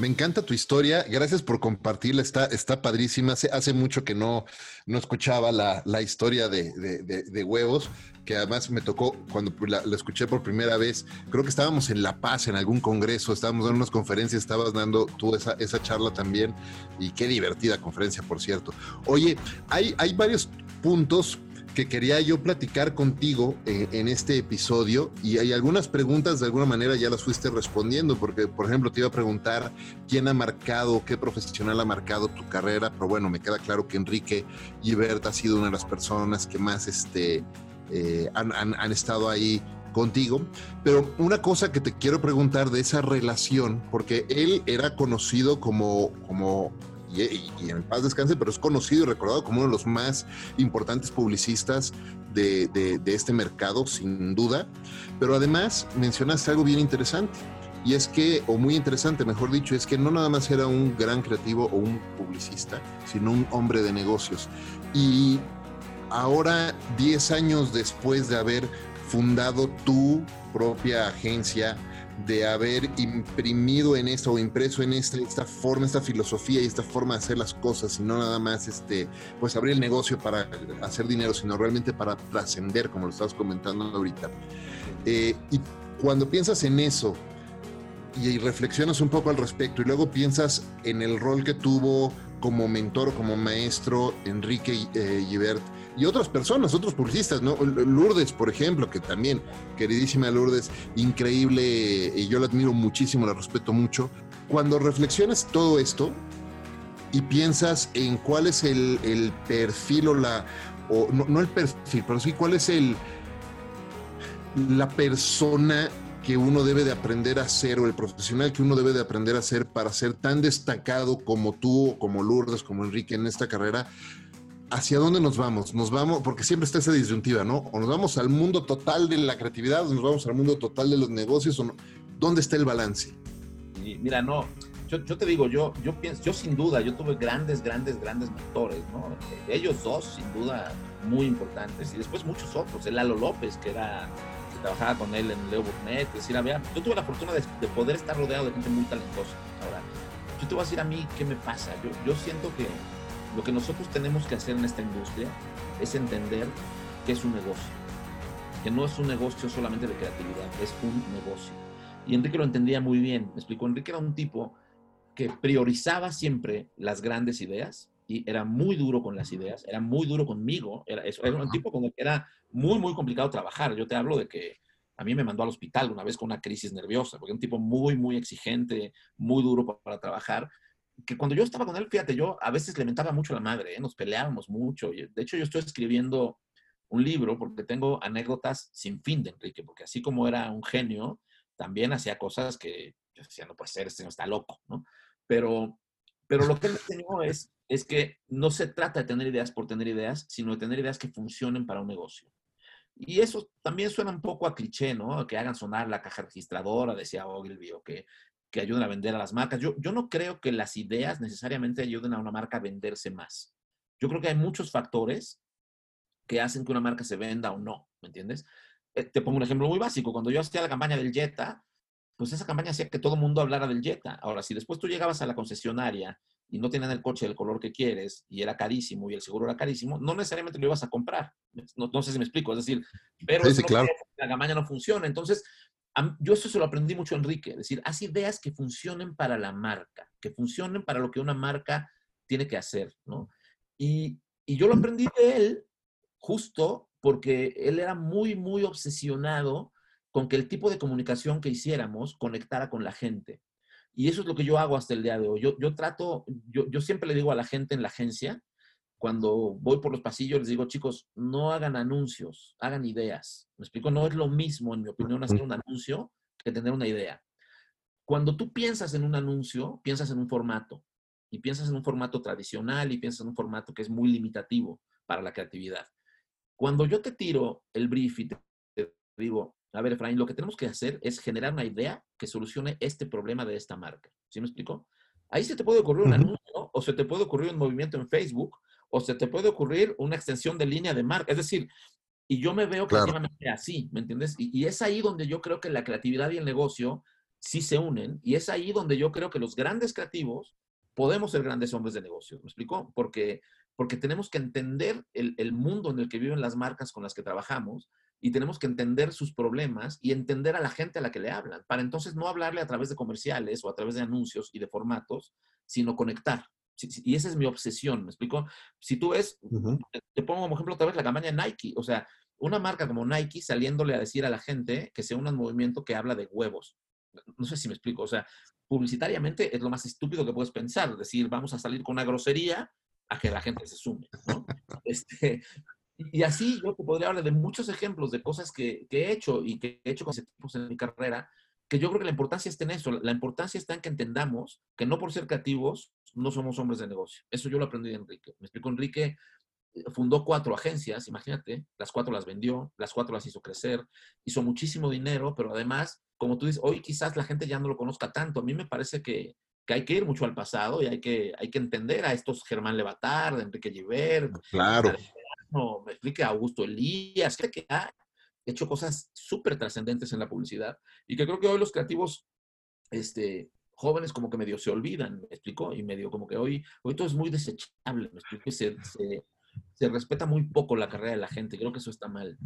Me encanta tu historia. Gracias por compartirla. Está, está padrísima. Hace, mucho que no, no escuchaba la, la historia de, de, huevos, que además me tocó cuando la, escuché por primera vez. Creo que estábamos en La Paz, en algún congreso, estábamos en unas conferencias, estabas dando tú esa, esa charla también. Y qué divertida conferencia, por cierto. Oye, hay, hay varios puntos que quería yo platicar contigo eh, en, este episodio y hay algunas preguntas de alguna manera ya las fuiste respondiendo porque por ejemplo te iba a preguntar quién ha marcado, qué profesional ha marcado tu carrera, pero bueno, me queda claro que Enrique Gibert ha sido una de las personas que más este, eh, han, han estado ahí contigo, pero una cosa que te quiero preguntar de esa relación, porque él era conocido como, como y, en paz descanse, pero es conocido y recordado como uno de los más importantes publicistas de, de, este mercado, sin duda. Pero además mencionaste algo bien interesante. Y es que, o muy interesante, mejor dicho, es que no nada más era un gran creativo o un publicista, sino un hombre de negocios. Y ahora, 10 años después de haber fundado tu propia agencia, de haber imprimido en esto o impreso en esta, esta forma, esta filosofía y esta forma de hacer las cosas, y no nada más este, pues abrir el negocio para hacer dinero, sino realmente para trascender, como lo estabas comentando ahorita. Eh, y cuando piensas en eso y, reflexionas un poco al respecto y luego piensas en el rol que tuvo como mentor, como maestro Enrique eh, y otras personas, otros publicistas, ¿no? Lourdes, por ejemplo, que también, queridísima Lourdes, increíble, y yo la admiro muchísimo, la respeto mucho. Cuando reflexionas todo esto y piensas en cuál es el, perfil o la, o no, no el perfil, pero sí cuál es el, la persona que uno debe de aprender a ser o el profesional que uno debe de aprender a ser para ser tan destacado como tú, como Lourdes, como Enrique en esta carrera, ¿hacia dónde nos vamos? Nos vamos, porque siempre está esa disyuntiva, ¿no? O nos vamos al mundo total de la creatividad, o nos vamos al mundo total de los negocios, o ¿dónde está el balance? mira, no, yo, te digo, yo, yo pienso, yo sin duda, yo tuve grandes, grandes, grandes mentores, ¿no? Ellos dos, sin duda, muy importantes, y después muchos otros, el Lalo López, que era trabajaba con él en Leo Burnett, es decir, había, yo tuve la fortuna de, poder estar rodeado de gente muy talentosa. Ahora, yo te voy a decir a mí qué me pasa. Yo, yo siento que lo que nosotros tenemos que hacer en esta industria es entender que es un negocio, que no es un negocio solamente de creatividad, es un negocio. Y Enrique lo entendía muy bien, me explicó, Enrique era un tipo que priorizaba siempre las grandes ideas y era muy duro con las ideas, era muy duro conmigo, era, era un tipo con el que era muy, muy complicado trabajar. Yo te hablo de que a mí me mandó al hospital una vez con una crisis nerviosa, porque era un tipo muy, muy exigente, muy duro para, trabajar, que cuando yo estaba con él, fíjate, yo a veces le mentaba mucho a la madre, ¿eh? nos peleábamos mucho. De hecho, yo estoy escribiendo un libro porque tengo anécdotas sin fin de Enrique, porque así como era un genio, también hacía cosas que yo decía, no puede ser, este no está loco, ¿no? Pero, pero lo que él enseñó es, es que no se trata de tener ideas por tener ideas, sino de tener ideas que funcionen para un negocio. Y eso también suena un poco a cliché, ¿no? Que hagan sonar la caja registradora, decía Ogilvy, o que, que ayuden a vender a las marcas. Yo, yo no creo que las ideas necesariamente ayuden a una marca a venderse más. Yo creo que hay muchos factores que hacen que una marca se venda o no, ¿me entiendes? Eh, te pongo un ejemplo muy básico. Cuando yo hacía la campaña del Jetta, pues esa campaña hacía que todo el mundo hablara del Jetta. Ahora, si después tú llegabas a la concesionaria y no tenían el coche del color que quieres y era carísimo y el seguro era carísimo, no necesariamente lo ibas a comprar. No, sé si me explico, es decir, pero la campaña no funciona. Entonces, yo eso se lo aprendí mucho a Enrique, es decir, haz ideas que funcionen para la marca, que funcionen para lo que una marca tiene que hacer, ¿no? Y, y yo lo aprendí de él justo porque él era muy, muy obsesionado con que el tipo de comunicación que hiciéramos conectara con la gente. Y eso es lo que yo hago hasta el día de hoy. Yo, yo trato, yo, yo siempre le digo a la gente en la agencia, cuando voy por los pasillos, les digo, chicos, no hagan anuncios, hagan ideas. Me explico, no es lo mismo, en mi opinión, hacer un anuncio que tener una idea. Cuando tú piensas en un anuncio, piensas en un formato. Y piensas en un formato tradicional y piensas en un formato que es muy limitativo para la creatividad. Cuando yo te tiro el brief y te digo, a ver, Efraín, lo que tenemos que hacer es generar una idea que solucione este problema de esta marca. ¿Sí me explico? Ahí se te puede ocurrir un anuncio, o se te puede ocurrir un movimiento en Facebook, o se te puede ocurrir una extensión de línea de marca. Es decir, y yo me veo creativamente así, ¿me entiendes? Y, es ahí donde yo creo que la creatividad y el negocio sí se unen, y es ahí donde yo creo que los grandes creativos podemos ser grandes hombres de negocio. ¿Me explico? Porque, porque tenemos que entender el, el mundo en el que viven las marcas con las que trabajamos y tenemos que entender sus problemas y entender a la gente a la que le hablan, para entonces no hablarle a través de comerciales o a través de anuncios y de formatos, sino conectar. Y esa es mi obsesión, ¿me explico? Si tú ves, te pongo como ejemplo otra vez la campaña Nike, o sea, una marca como Nike saliéndole a decir a la gente que se una un movimiento que habla de huevos. No sé si me explico, o sea, publicitariamente es lo más estúpido que puedes pensar, decir, vamos a salir con una grosería a que la gente se sume, ¿no? [laughs] Este, y así yo te podría hablar de muchos ejemplos de cosas que, he hecho y que he hecho con tipos en mi carrera, que yo creo que la importancia está en eso. La importancia está en que entendamos que no por ser creativos no somos hombres de negocio. Eso yo lo aprendí de Enrique. Me explico, Enrique eh, fundó cuatro agencias, imagínate, las cuatro las vendió, las cuatro las hizo crecer, hizo muchísimo dinero, pero además, como tú dices, hoy quizás la gente ya no lo conozca tanto. A mí me parece que, que hay que ir mucho al pasado y hay que, hay que entender a estos Germán Levatard, Enrique Giver, claro no, me explique Augusto Elías, que ha hecho cosas súper trascendentes en la publicidad y que creo que hoy los creativos este, jóvenes como que medio se olvidan, me explicó, y medio como que hoy, hoy todo es muy desechable, me explico, se, se, respeta muy poco la carrera de la gente, creo que eso está mal.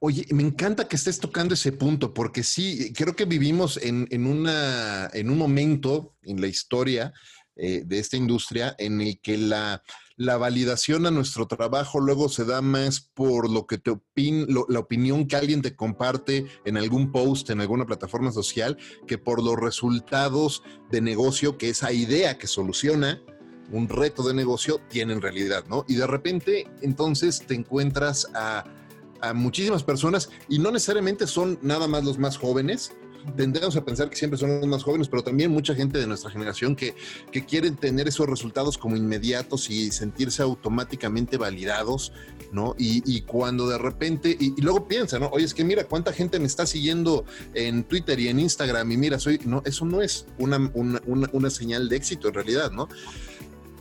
Oye, me encanta que estés tocando ese punto, porque sí, creo que vivimos en, en, una, en un momento en la historia eh, de esta industria en el que la, la validación a nuestro trabajo luego se da más por lo que te opin, la opinión que alguien te comparte en algún post, en alguna plataforma social, que por los resultados de negocio que esa idea que soluciona un reto de negocio tiene en realidad, ¿no? Y de repente entonces te encuentras a, a muchísimas personas y no necesariamente son nada más los más jóvenes, tendemos a pensar que siempre son los más jóvenes, pero también mucha gente de nuestra generación que, que quieren tener esos resultados como inmediatos y sentirse automáticamente validados, ¿no? Y, cuando de repente, y, luego piensa, ¿no? Oye, es que mira cuánta gente me está siguiendo en Twitter y en Instagram y mira, soy, no, eso no es una, una, una señal de éxito en realidad, ¿no?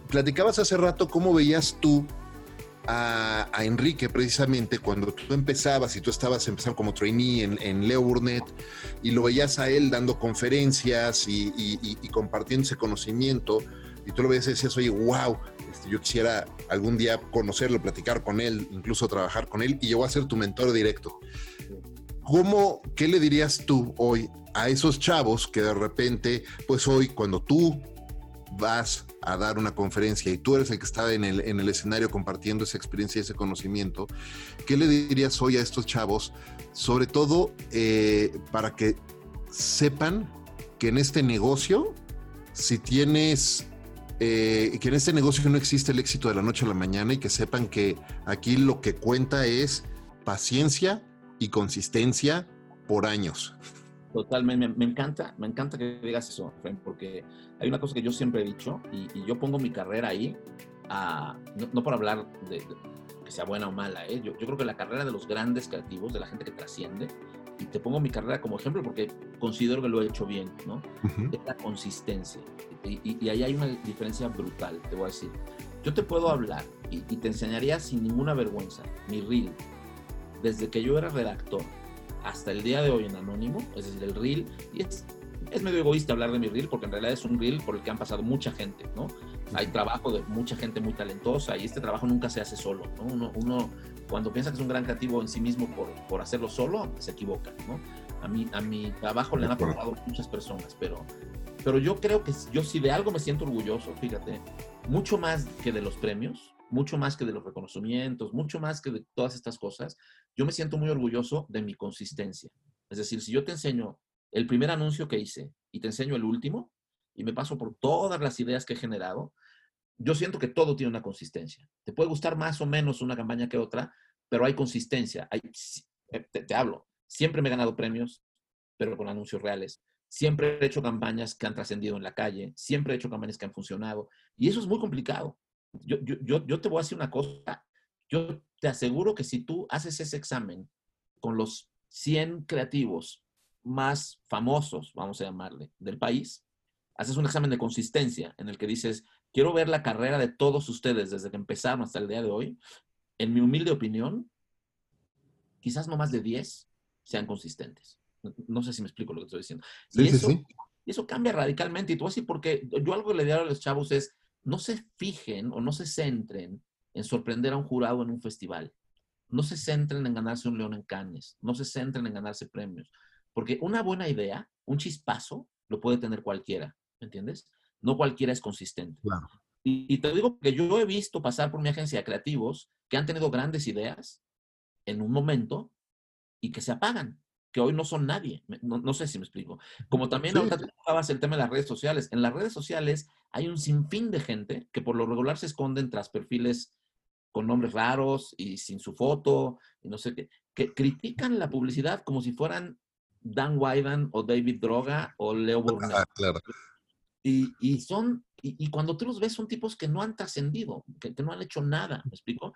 Platicabas hace rato cómo veías tú a, Enrique precisamente cuando tú empezabas y tú estabas empezando como trainee en, Leo Burnett y lo veías a él dando conferencias y, compartiendo ese conocimiento y tú lo veías y decías, oye, wow, este, yo quisiera algún día conocerlo, platicar con él, incluso trabajar con él y voy a ser tu mentor directo. ¿Cómo, qué le dirías tú hoy a esos chavos que de repente, pues hoy cuando tú vas a dar una conferencia y tú eres el que está en el, en el escenario compartiendo esa experiencia y ese conocimiento, ¿qué le dirías hoy a estos chavos? Sobre todo eh, para que sepan que en este negocio, si tienes eh, que en este negocio no existe el éxito de la noche a la mañana y que sepan que aquí lo que cuenta es paciencia y consistencia por años. Totalmente, me, encanta, me encanta que digas eso, porque hay una cosa que yo siempre he dicho y, yo pongo mi carrera ahí, no, por hablar de, que sea buena o mala, ¿eh? yo, creo que la carrera de los grandes creativos, de la gente que trasciende, y te pongo mi carrera como ejemplo porque considero que lo he hecho bien, ¿no? Es la consistencia. Y, ahí hay una diferencia brutal, te voy a decir. Yo te puedo hablar y, y te enseñaría sin ninguna vergüenza mi reel, desde que yo era redactor hasta el día de hoy en Anónimo, es decir, el reel, y es, es medio egoísta hablar de mi reel porque en realidad es un reel por el que han pasado mucha gente, ¿no? Hay trabajo de mucha gente muy talentosa y este trabajo nunca se hace solo, ¿no? Uno, uno cuando piensa que es un gran creativo en sí mismo por, por hacerlo solo, se equivoca, ¿no? A mi, a mi trabajo le han aportado muchas personas, pero, pero yo creo que yo si de algo me siento orgulloso, fíjate, mucho más que de los premios, mucho más que de los reconocimientos, mucho más que de todas estas cosas, yo me siento muy orgulloso de mi consistencia. Es decir, si yo te enseño el primer anuncio que hice y te enseño el último y me paso por todas las ideas que he generado, yo siento que todo tiene una consistencia. Te puede gustar más o menos una campaña que otra, pero hay consistencia. Eh, te, hablo, siempre me he ganado premios, pero con anuncios reales. Siempre he hecho campañas que han trascendido en la calle, siempre he hecho campañas que han funcionado. Y eso es muy complicado yo, yo, yo, te voy a decir una cosa, yo te aseguro que si tú haces ese examen con los 100 creativos más famosos, vamos a llamarle, del país, haces un examen de consistencia en el que dices, quiero ver la carrera de todos ustedes desde que empezaron hasta el día de hoy, en mi humilde opinión, quizás no más de 10 sean consistentes. No, sé si me explico lo que estoy diciendo. y, eso, eso cambia radicalmente. Y tú así, porque yo algo que le digo a los chavos es, no se fijen o no se centren en sorprender a un jurado en un festival. No se centren en ganarse un león en Cannes. No se centren en ganarse premios. Porque una buena idea, un chispazo, lo puede tener cualquiera. ¿Me entiendes? No cualquiera es consistente. Y, te digo que yo he visto pasar por mi agencia de creativos que han tenido grandes ideas en un momento y que se apagan que hoy no son nadie. No, sé si me explico. Como también ahorita tú el tema de las redes sociales. En las redes sociales hay un sinfín de gente que por lo regular se esconden tras perfiles con nombres raros y sin su foto y no sé qué, que critican la publicidad como si fueran Dan Wyden o David Droga o Leo Burnett. Ah, claro. Y, y son, y, cuando tú los ves, son tipos que no han trascendido, que, no han hecho nada, ¿me explico?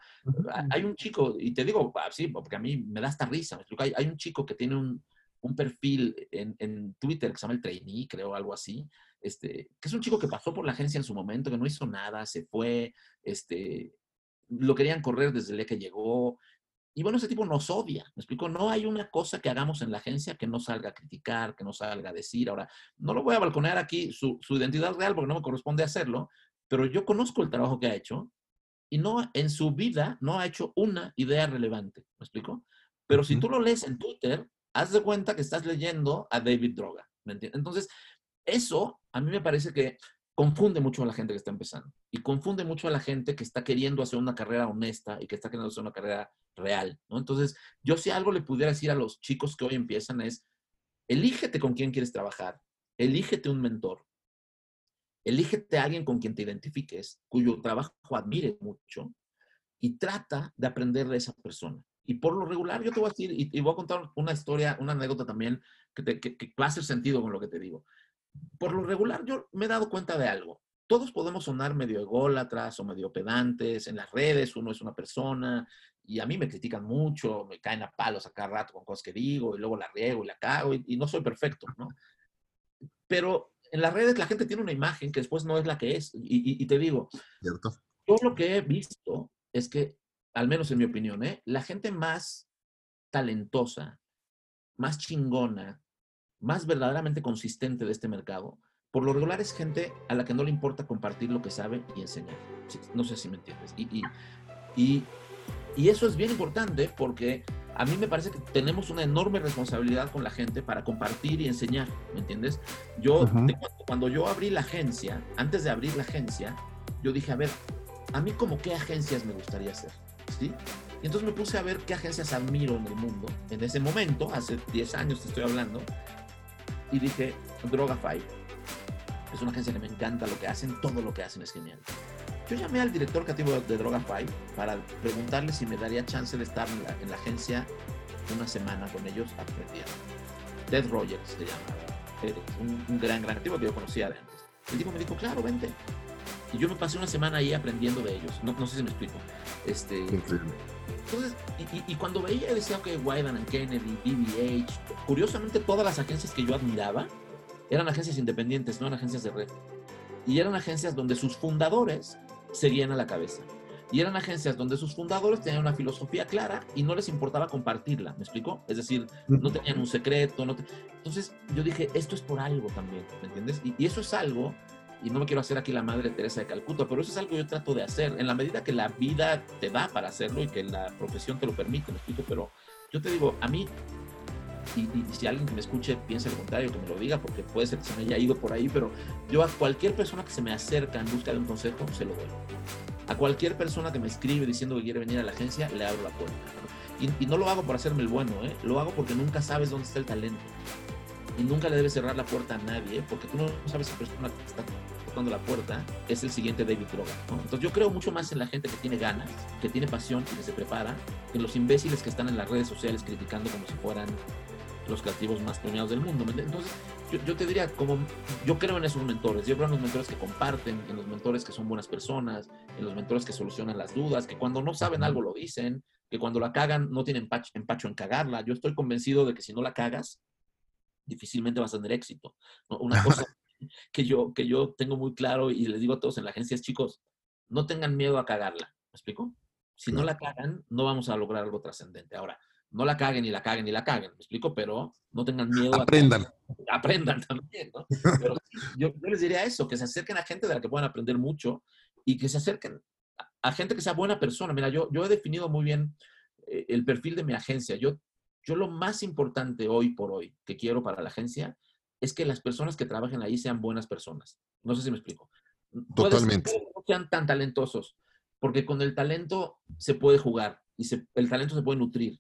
Hay un chico, y te digo, ah, sí, porque a mí me da esta risa, ¿me explico? Hay, hay un chico que tiene un, un perfil en, en, Twitter que se llama el Trainee, creo, algo así, este, que es un chico que pasó por la agencia en su momento, que no hizo nada, se fue, este, lo querían correr desde el día que llegó, y bueno, ese tipo nos odia, ¿me explico? No hay una cosa que hagamos en la agencia que no salga a criticar, que no salga a decir. Ahora, no lo voy a balconear aquí su, identidad real porque no me corresponde hacerlo, pero yo conozco el trabajo que ha hecho y no en su vida no ha hecho una idea relevante, ¿me explico? Pero si tú lo lees en Twitter, haz de cuenta que estás leyendo a David Droga, ¿me entiendes? Entonces, eso a mí me parece que confunde mucho a la gente que está empezando y confunde mucho a la gente que está queriendo hacer una carrera honesta y que está queriendo hacer una carrera real, ¿no? Entonces, yo si algo le pudiera decir a los chicos que hoy empiezan es, elígete con quién quieres trabajar, elígete un mentor, elígete a alguien con quien te identifiques, cuyo trabajo admires mucho y trata de aprender de esa persona. Y por lo regular, yo te voy a decir, y, voy a contar una historia, una anécdota también que, te, que, que va a hacer sentido con lo que te digo por lo regular yo me he dado cuenta de algo. Todos podemos sonar medio ególatras o medio pedantes. En las redes uno es una persona y a mí me critican mucho, me caen a palos a cada rato con cosas que digo y luego la riego y la cago y, no soy perfecto, ¿no? Pero en las redes la gente tiene una imagen que después no es la que es. Y, te digo, ¿Cierto? yo lo que he visto es que, al menos en mi opinión, ¿eh? la gente más talentosa, más chingona, más verdaderamente consistente de este mercado, por lo regular es gente a la que no le importa compartir lo que sabe y enseñar. No sé si me entiendes. Y, y, y, eso es bien importante porque a mí me parece que tenemos una enorme responsabilidad con la gente para compartir y enseñar, ¿me entiendes? Yo, cuando yo abrí la agencia, antes de abrir la agencia, yo dije, a ver, a mí como qué agencias me gustaría hacer, ¿sí? Y entonces me puse a ver qué agencias admiro en el mundo. En ese momento, hace 10 años te estoy hablando, y dije, Droga Five. Es una agencia que me encanta lo que hacen, todo lo que hacen es genial. Yo llamé al director creativo de Droga Five para preguntarle si me daría chance de estar en la, agencia una semana con ellos aprendiendo. Ted Rogers se llama, un, un gran, gran creativo que yo conocía de antes. El tipo me dijo, claro, vente. Y yo me pasé una semana ahí aprendiendo de ellos. No, no sé si me explico. Este, entonces, y, y, cuando veía, decía, ok, Wyden Kennedy, BBH, curiosamente todas las agencias que yo admiraba eran agencias independientes, no eran agencias de red. Y eran agencias donde sus fundadores seguían a la cabeza. Y eran agencias donde sus fundadores tenían una filosofía clara y no les importaba compartirla, ¿me explico? Es decir, no tenían un secreto. No Entonces yo dije, esto es por algo también, ¿me entiendes? Y, y eso es algo y no me quiero hacer aquí la madre Teresa de Calcuta, pero eso es algo que yo trato de hacer en la medida que la vida te da para hacerlo y que la profesión te lo permite, me explico, pero yo te digo, a mí, y, si alguien que me escuche piensa lo contrario, que me lo diga, porque puede ser que se me haya ido por ahí, pero yo a cualquier persona que se me acerca en busca de un consejo, se lo doy. A cualquier persona que me escribe diciendo que quiere venir a la agencia, le abro la puerta. Y, no lo hago por hacerme el bueno, ¿eh? lo hago porque nunca sabes dónde está el talento y nunca le debes cerrar la puerta a nadie, porque tú no sabes si persona está tocando la puerta es el siguiente David Droga. Entonces yo creo mucho más en la gente que tiene ganas, que tiene pasión y que se prepara, que en los imbéciles que están en las redes sociales criticando como si fueran los creativos más premiados del mundo. Entonces yo, yo, te diría, como yo creo en esos mentores, yo creo en los mentores que comparten, en los mentores que son buenas personas, en los mentores que solucionan las dudas, que cuando no saben algo lo dicen, que cuando la cagan no tienen empacho en cagarla. Yo estoy convencido de que si no la cagas, difícilmente vas a tener éxito. Una [laughs] cosa que yo, que yo tengo muy claro y les digo a todos en la agencia es, chicos, no tengan miedo a cagarla. ¿Me explico? Si no la cagan, no vamos a lograr algo trascendente. Ahora, no la caguen y la caguen y la caguen, ¿me explico? Pero no tengan miedo. Aprendan. [laughs] aprendan también, ¿no? Pero [laughs] yo, les diría eso, que se acerquen a gente de la que puedan aprender mucho y que se acerquen a, gente que sea buena persona. Mira, yo, yo he definido muy bien eh, el perfil de mi agencia. Yo yo lo más importante hoy por hoy que quiero para la agencia es que las personas que trabajen ahí sean buenas personas. No sé si me explico. Totalmente. no sean tan talentosos, porque con el talento se puede jugar y el talento se puede nutrir.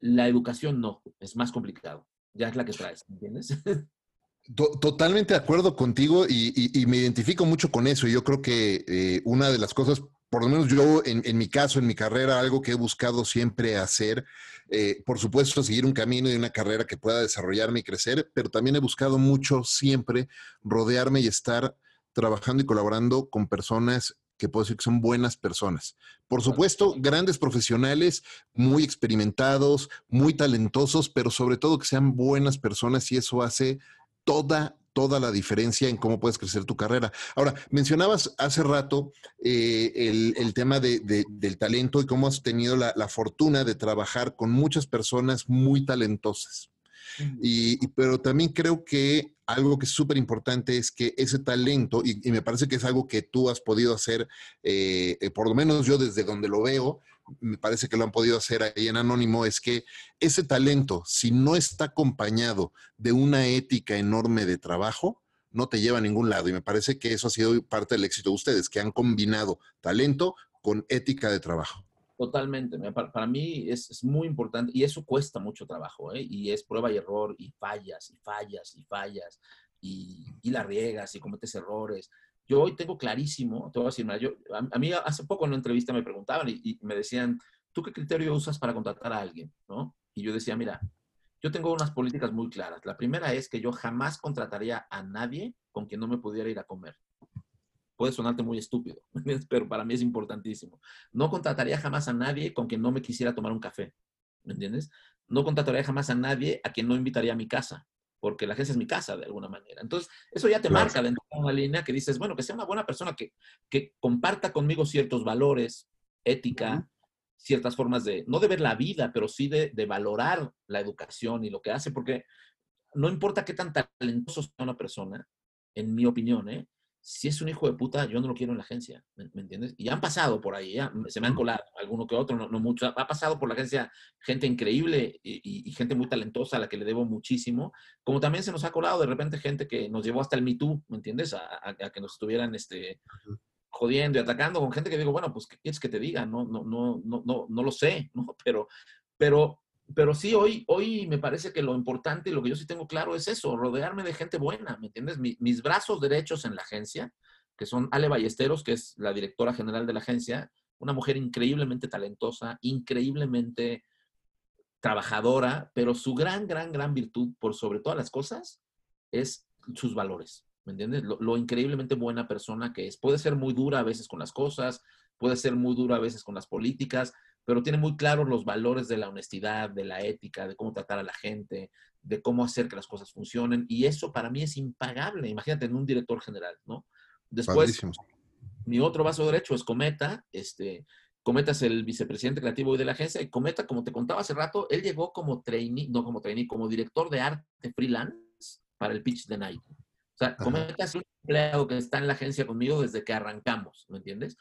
La educación no, es más complicado. Ya es la que traes, ¿entiendes? [laughs] Totalmente de acuerdo contigo y, me identifico mucho con eso. Yo creo que eh, una de las cosas por lo menos yo en, mi caso, en mi carrera, algo que he buscado siempre hacer, eh, por supuesto, seguir un camino y una carrera que pueda desarrollarme y crecer, pero también he buscado mucho siempre rodearme y estar trabajando y colaborando con personas que puedo decir que son buenas personas. Por supuesto, grandes profesionales, muy experimentados, muy talentosos, pero sobre todo que sean buenas personas y eso hace toda, toda la diferencia en cómo puedes crecer tu carrera. Ahora, mencionabas hace rato eh, el, tema del talento y cómo has tenido la, fortuna de trabajar con muchas personas muy talentosas. Y, pero también creo que algo que es súper importante es que ese talento, y, me parece que es algo que tú has podido hacer, eh, eh, por lo menos yo desde donde lo veo, me parece que lo han podido hacer ahí en Anónimo, es que ese talento, si no está acompañado de una ética enorme de trabajo, no te lleva a ningún lado. Y me parece que eso ha sido parte del éxito de ustedes, que han combinado talento con ética de trabajo. Totalmente. Para, mí es, muy importante y eso cuesta mucho trabajo, ¿eh? Y es prueba y error y fallas y fallas y fallas y, la riegas y cometes errores. Yo hoy tengo clarísimo, te voy a decir, yo, a, mí hace poco en una entrevista me preguntaban y, y, me decían, ¿tú qué criterio usas para contratar a alguien? ¿no? Y yo decía, mira, yo tengo unas políticas muy claras. La primera es que yo jamás contrataría a nadie con quien no me pudiera ir a comer puede sonarte muy estúpido, [laughs] pero para mí es importantísimo. No contrataría jamás a nadie con quien no me quisiera tomar un café, ¿me entiendes? No contrataría jamás a nadie a quien no invitaría a mi casa, porque la agencia es mi casa de alguna manera. Entonces, eso ya te marca dentro de una línea que dices, bueno, que sea una buena persona que, que comparta conmigo ciertos valores, ética, ciertas formas de, no de ver la vida, pero sí de, de valorar la educación y lo que hace, porque no importa qué tan talentoso sea una persona, en mi opinión, ¿eh? Si es un hijo de puta, yo no lo quiero en la agencia, ¿me, entiendes? Y han pasado por ahí, se me han colado, alguno que otro, no, no, mucho. Ha pasado por la agencia gente increíble y, gente muy talentosa a la que le debo muchísimo, como también se nos ha colado de repente gente que nos llevó hasta el Me Too, ¿me entiendes? A, que nos estuvieran este, jodiendo y atacando con gente que digo, bueno, pues, ¿qué quieres que te diga? No, no, no, no, no, no lo sé, ¿no? [laughs] Pero, pero pero sí, hoy, hoy me parece que lo importante y lo que yo sí tengo claro es eso, rodearme de gente buena, ¿me entiendes? mis brazos derechos en la agencia, que son Ale Ballesteros, que es la directora general de la agencia, una mujer increíblemente talentosa, increíblemente trabajadora, pero su gran, gran, gran virtud, por sobre todas las cosas, es sus valores, ¿me entiendes? Lo, lo increíblemente buena persona que es. Puede ser muy dura a veces con las cosas, puede ser muy dura a veces con las políticas, pero tiene muy claros los valores de la honestidad, de la ética, de cómo tratar a la gente, de cómo hacer que las cosas funcionen. Y eso para mí es impagable. Imagínate en un director general, ¿no? Después, mi otro vaso derecho es Cometa. Este, Cometa es el vicepresidente creativo de la agencia. Y Cometa, como te contaba hace rato, él llegó como trainee, no como trainee, como director de arte freelance para el pitch de Nike. O sea, Cometa es un empleado que está en la agencia conmigo desde que arrancamos, ¿me entiendes?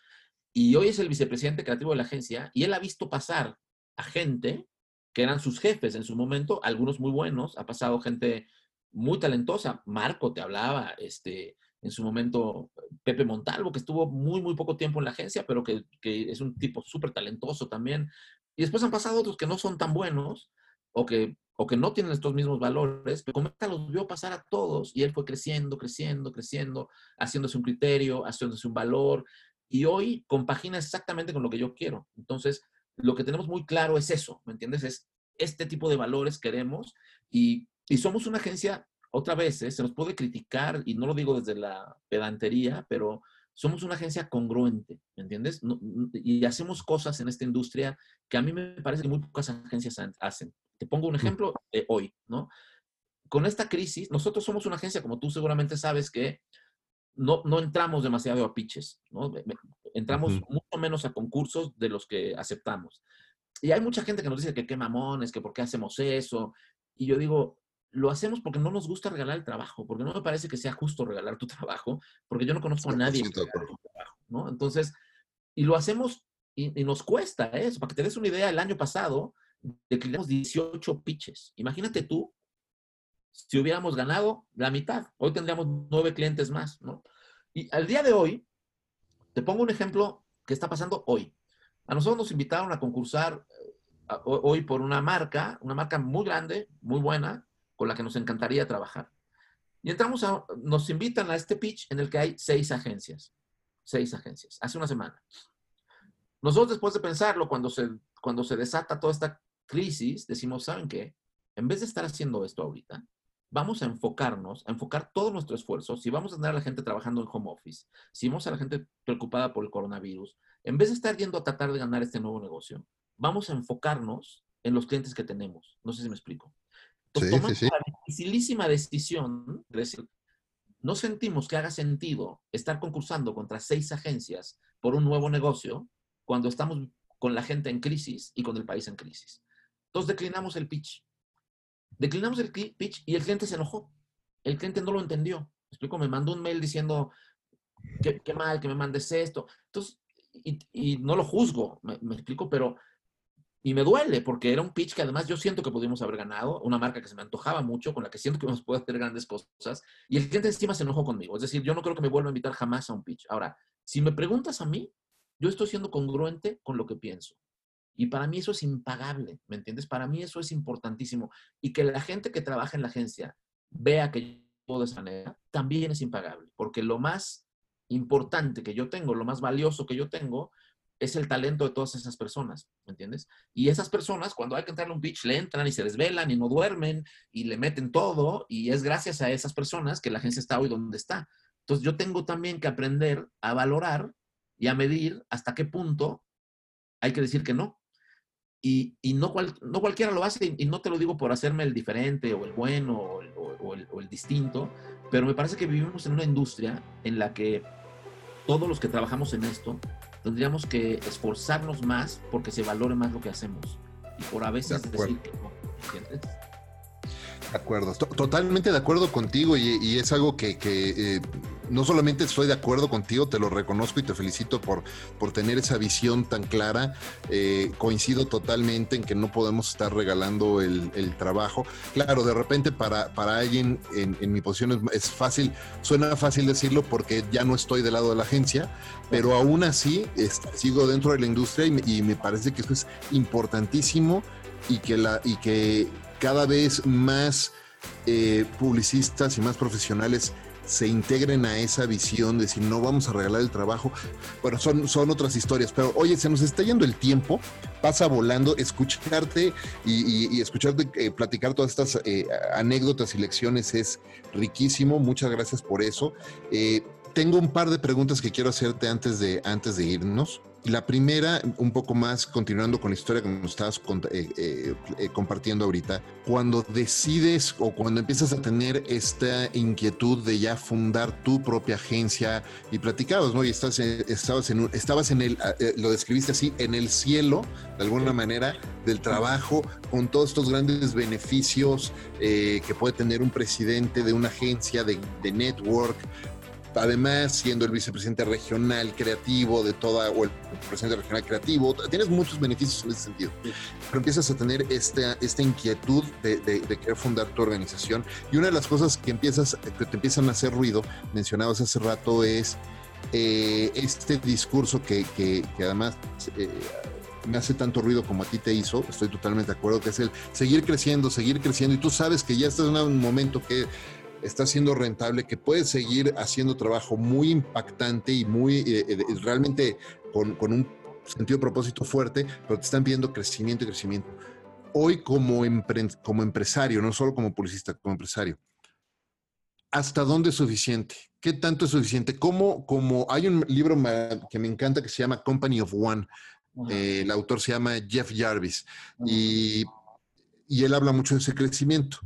Y hoy es el vicepresidente creativo de la agencia y él ha visto pasar a gente que eran sus jefes en su momento, algunos muy buenos, ha pasado gente muy talentosa. Marco te hablaba, este, en su momento Pepe Montalvo, que estuvo muy, muy poco tiempo en la agencia, pero que, que es un tipo súper talentoso también. Y después han pasado otros que no son tan buenos o que, o que no tienen estos mismos valores, pero Cometa los vio pasar a todos y él fue creciendo, creciendo, creciendo, haciéndose un criterio, haciéndose un valor, y hoy compagina exactamente con lo que yo quiero. Entonces, lo que tenemos muy claro es eso, ¿me entiendes? Es este tipo de valores queremos y, y somos una agencia, otra vez, ¿eh? se nos puede criticar, y no lo digo desde la pedantería, pero somos una agencia congruente, ¿me entiendes? y hacemos cosas en esta industria que a mí me parece que muy pocas agencias hacen. Te pongo un ejemplo de hoy, ¿no? Con esta crisis, nosotros somos una agencia, como tú seguramente sabes, que no, no entramos demasiado a pitches, ¿no? Entramos mucho menos a concursos de los que aceptamos. Y hay mucha gente que nos dice que qué mamones, que por qué hacemos eso. Y yo digo, lo hacemos porque no nos gusta regalar el trabajo, porque no me parece que sea justo regalar tu [laughs] trabajo, porque yo no conozco a nadie que trabajo, ¿no? Entonces, y lo hacemos y, y, nos cuesta eso. Para que te des una idea, el año pasado declinamos 18 pitches. Imagínate tú si hubiéramos ganado la mitad. Hoy tendríamos nueve clientes más, ¿no? Y al día de hoy, te pongo un ejemplo que está pasando hoy. A nosotros nos invitaron a concursar eh, hoy por una marca, una marca muy grande, muy buena, con la que nos encantaría trabajar. Y entramos a, nos invitan a este pitch en el que hay seis agencias. Seis agencias, hace una semana. Nosotros después de pensarlo, cuando se, cuando se desata toda esta crisis, decimos, ¿saben qué? En vez de estar haciendo esto ahorita, vamos a enfocarnos, a enfocar todo nuestro esfuerzo, si vamos a tener a la gente trabajando en home office, si vamos a la gente preocupada por el coronavirus, en vez de estar yendo a tratar de ganar este nuevo negocio, vamos a enfocarnos en los clientes que tenemos. No sé si me explico. Entonces, sí, tomamos la dificilísima decisión de decir, no sentimos que haga sentido estar concursando contra seis agencias por un nuevo negocio cuando estamos con la gente en crisis y con el país en crisis. Entonces declinamos el pitch. Declinamos el pitch y el cliente se enojó. El cliente no lo entendió. ¿Me explico? Me mandó un mail diciendo, qué, mal que me mandes esto. Entonces, y, no lo juzgo, me, explico, pero, Y me duele porque era un pitch que además yo siento que pudimos haber ganado, una marca que se me antojaba mucho, con la que siento que nos puede hacer grandes cosas. Y el cliente encima se enojó conmigo. Es decir, yo no creo que me vuelva a invitar jamás a un pitch. Ahora, si me preguntas a mí, yo estoy siendo congruente con lo que pienso. Y para mí eso es impagable, ¿me entiendes? Para mí eso es importantísimo. Y que la gente que trabaja en la agencia vea que yo de esa manera, también es impagable. Porque lo más importante que yo tengo, lo más valioso que yo tengo, es el talento de todas esas personas, ¿me entiendes? Y esas personas, cuando hay que entrarle un pitch, le entran y se desvelan y no duermen y le meten todo, y es gracias a esas personas que la agencia está hoy donde está. Entonces yo tengo también que aprender a valorar y a medir hasta qué punto hay que decir que no. Y, no, no cualquiera lo hace, y no te lo digo por hacerme el diferente o el bueno o el, o el distinto, pero me parece que vivimos en una industria en la que todos los que trabajamos en esto tendríamos que esforzarnos más porque se valore más lo que hacemos y por a veces decir que no, De acuerdo, totalmente de acuerdo contigo y, es algo que, eh, no solamente estoy de acuerdo contigo, te lo reconozco y te felicito por, por tener esa visión tan clara. Eh, coincido totalmente en que no podemos estar regalando el, trabajo. Claro, de repente para, para alguien en, mi posición es, fácil, suena fácil decirlo porque ya no estoy del lado de la agencia, pero aún así sigo dentro de la industria y, me parece que eso es importantísimo y que, la, y que cada vez más eh, publicistas y más profesionales se integren a esa visión de si no vamos a regalar el trabajo. Bueno, son, son otras historias, pero oye, se nos está yendo el tiempo, pasa volando, escucharte y, escucharte eh, platicar todas estas eh, anécdotas y lecciones es riquísimo, muchas gracias por eso. Eh, tengo un par de preguntas que quiero hacerte antes de, antes de irnos. La primera, un poco más continuando con la historia que nos estabas eh, eh, eh, compartiendo ahorita, cuando decides o cuando empiezas a tener esta inquietud de ya fundar tu propia agencia y platicabas, ¿no? Y estás, estabas, en, estabas en el, lo describiste así, en el cielo, de alguna manera, del trabajo, con todos estos grandes beneficios que puede tener un presidente de una agencia de, de network, además siendo el vicepresidente regional creativo de toda, o el presidente regional creativo, tienes muchos beneficios en ese sentido. Pero empiezas a tener esta, esta inquietud de, querer fundar tu organización. Y una de las cosas que, empiezas, que te empiezan a hacer ruido, mencionabas hace rato, es eh, este discurso que, que, además... Eh, me hace tanto ruido como a ti te hizo, estoy totalmente de acuerdo, que es el seguir creciendo, seguir creciendo, y tú sabes que ya estás en un momento que está siendo rentable, que puedes seguir haciendo trabajo muy impactante y muy eh, eh, realmente con, un sentido de propósito fuerte, pero te están viendo crecimiento y crecimiento. Hoy como, como empresario, no solo como publicista, como empresario, ¿hasta dónde es suficiente? ¿Qué tanto es suficiente? ¿Cómo, como hay un libro que me encanta que se llama Company of One, eh, el autor se llama Jeff Jarvis, y, y él habla mucho de ese crecimiento.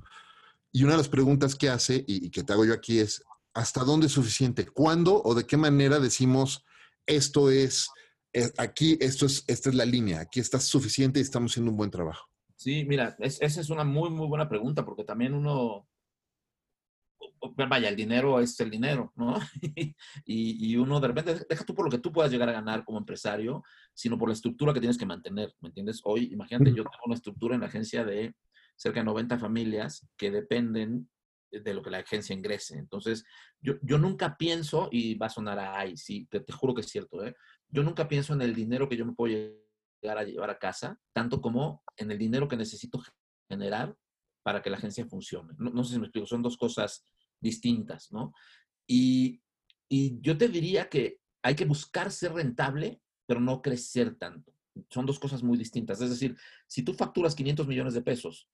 Y una de las preguntas que hace y, que te hago yo aquí es, ¿hasta dónde es suficiente? ¿Cuándo o de qué manera decimos esto es, eh, aquí, esto es, esta es la línea, aquí está suficiente y estamos haciendo un buen trabajo? Sí, mira, esa es una muy, muy buena pregunta porque también uno, vaya, el dinero es el dinero, ¿no? [laughs] y, y, uno de repente, deja tú por lo que tú puedas llegar a ganar como empresario, sino por la estructura que tienes que mantener, ¿me entiendes? Hoy, imagínate, yo tengo una estructura en la agencia de cerca de 90 familias que dependen de lo que la agencia ingrese. Entonces, yo, yo nunca pienso, y va a sonar a ay, sí, te, juro que es cierto, ¿eh? yo nunca pienso en el dinero que yo me puedo llegar a llevar a casa, tanto como en el dinero que necesito generar para que la agencia funcione. No, sé si me explico, son dos cosas distintas, ¿no? Y, y yo te diría que hay que buscar ser rentable, pero no crecer tanto. Son dos cosas muy distintas. Es decir, si tú facturas 500 millones de pesos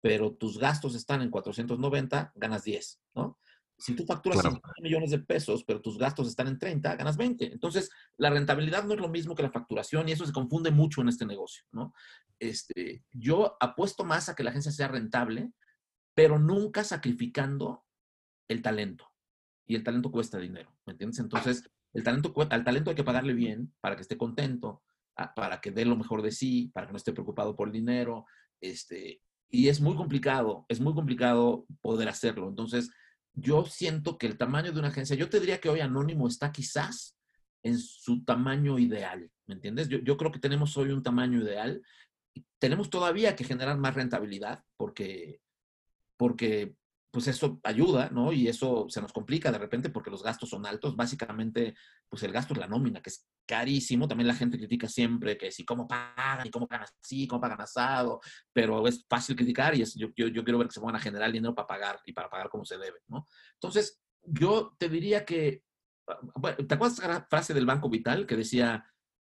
pero tus gastos están en 490, ganas 10, ¿no? Si tú facturas 50 millones de pesos, pero tus gastos están en 30, ganas 20. Entonces, la rentabilidad no es lo mismo que la facturación y eso se confunde mucho en este negocio, ¿no? Este, yo apuesto más a que la agencia sea rentable, pero nunca sacrificando el talento. Y el talento cuesta dinero, ¿me entiendes? Entonces, el talento, al talento hay que pagarle bien para que esté contento, para que dé lo mejor de sí, para que no esté preocupado por el dinero, este, y es muy complicado, es muy complicado poder hacerlo. Entonces, yo siento que el tamaño de una agencia, yo te diría que hoy Anónimo está quizás en su tamaño ideal, ¿me entiendes? Yo, creo que tenemos hoy un tamaño ideal tenemos todavía que generar más rentabilidad porque, porque pues eso ayuda, ¿no? Y eso se nos complica de repente porque los gastos son altos. Básicamente, pues el gasto es la nómina, que es carísimo. También la gente critica siempre que si cómo pagan y cómo pagan así, cómo pagan asado, pero es fácil criticar y es, yo, yo, yo quiero ver que se van a generar dinero para pagar y para pagar como se debe, ¿no? Entonces, yo te diría que, ah, ¿te acuerdas de la frase del Banco Vital que decía,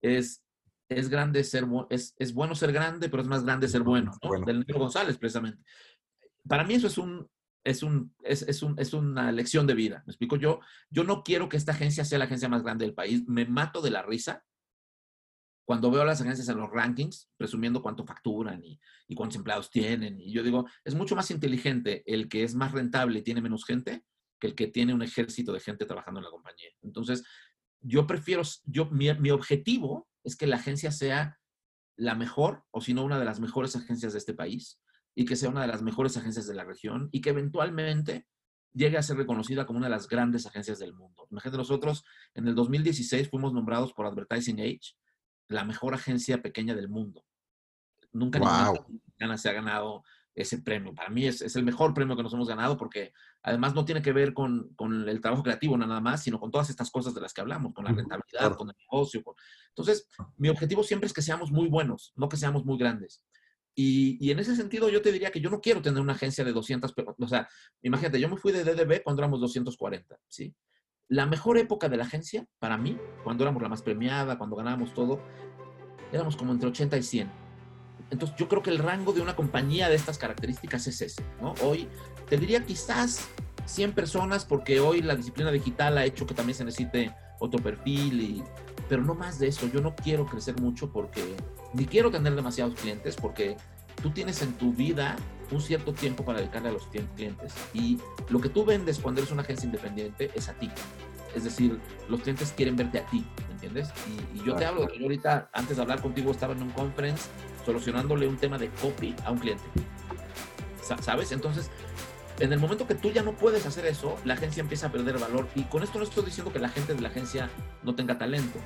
es, es grande ser, es, es bueno ser grande, pero es más grande ser bueno, ¿no? Del Negro González, precisamente. Para mí eso es un, es, un, es, es, un, es, una lección de vida. ¿Me explico? Yo, yo no quiero que esta agencia sea la agencia más grande del país. Me mato de la risa cuando veo a las agencias en los rankings, presumiendo cuánto facturan y, y, cuántos empleados tienen. Y yo digo, es mucho más inteligente el que es más rentable y tiene menos gente que el que tiene un ejército de gente trabajando en la compañía. Entonces, yo prefiero, yo, mi, mi objetivo es que la agencia sea la mejor, o si no, una de las mejores agencias de este país y que sea una de las mejores agencias de la región y que eventualmente llegue a ser reconocida como una de las grandes agencias del mundo. Imagínate, nosotros en el 2016 fuimos nombrados por Advertising Age la mejor agencia pequeña del mundo. Nunca ninguna se ha ganado ese premio. Para mí es, es, el mejor premio que nos hemos ganado porque además no tiene que ver con, con, el trabajo creativo nada más, sino con todas estas cosas de las que hablamos, con la rentabilidad, con el negocio. Entonces, mi objetivo siempre es que seamos muy buenos, no que seamos muy grandes. Y, en ese sentido yo te diría que yo no quiero tener una agencia de 200, o sea, imagínate, yo me fui de DDB cuando éramos 240, ¿sí? La mejor época de la agencia, para mí, cuando éramos la más premiada, cuando ganábamos todo, éramos como entre 80 y 100. Entonces yo creo que el rango de una compañía de estas características es ese, ¿no? Hoy te diría quizás 100 personas porque hoy la disciplina digital ha hecho que también se necesite otro perfil y pero no más de eso. Yo no quiero crecer mucho porque ni quiero tener demasiados clientes porque tú tienes en tu vida un cierto tiempo para dedicarle a los clientes y lo que tú vendes cuando eres una agencia independiente es a ti. Es decir, los clientes quieren verte a ti, ¿me entiendes? Y, yo te hablo de que yo ahorita, antes de hablar contigo, estaba en un conference solucionándole un tema de copy a un cliente. ¿Sabes? Entonces, en el momento que tú ya no puedes hacer eso, la agencia empieza a perder valor. Y con esto no estoy diciendo que la gente de la agencia no tenga talento.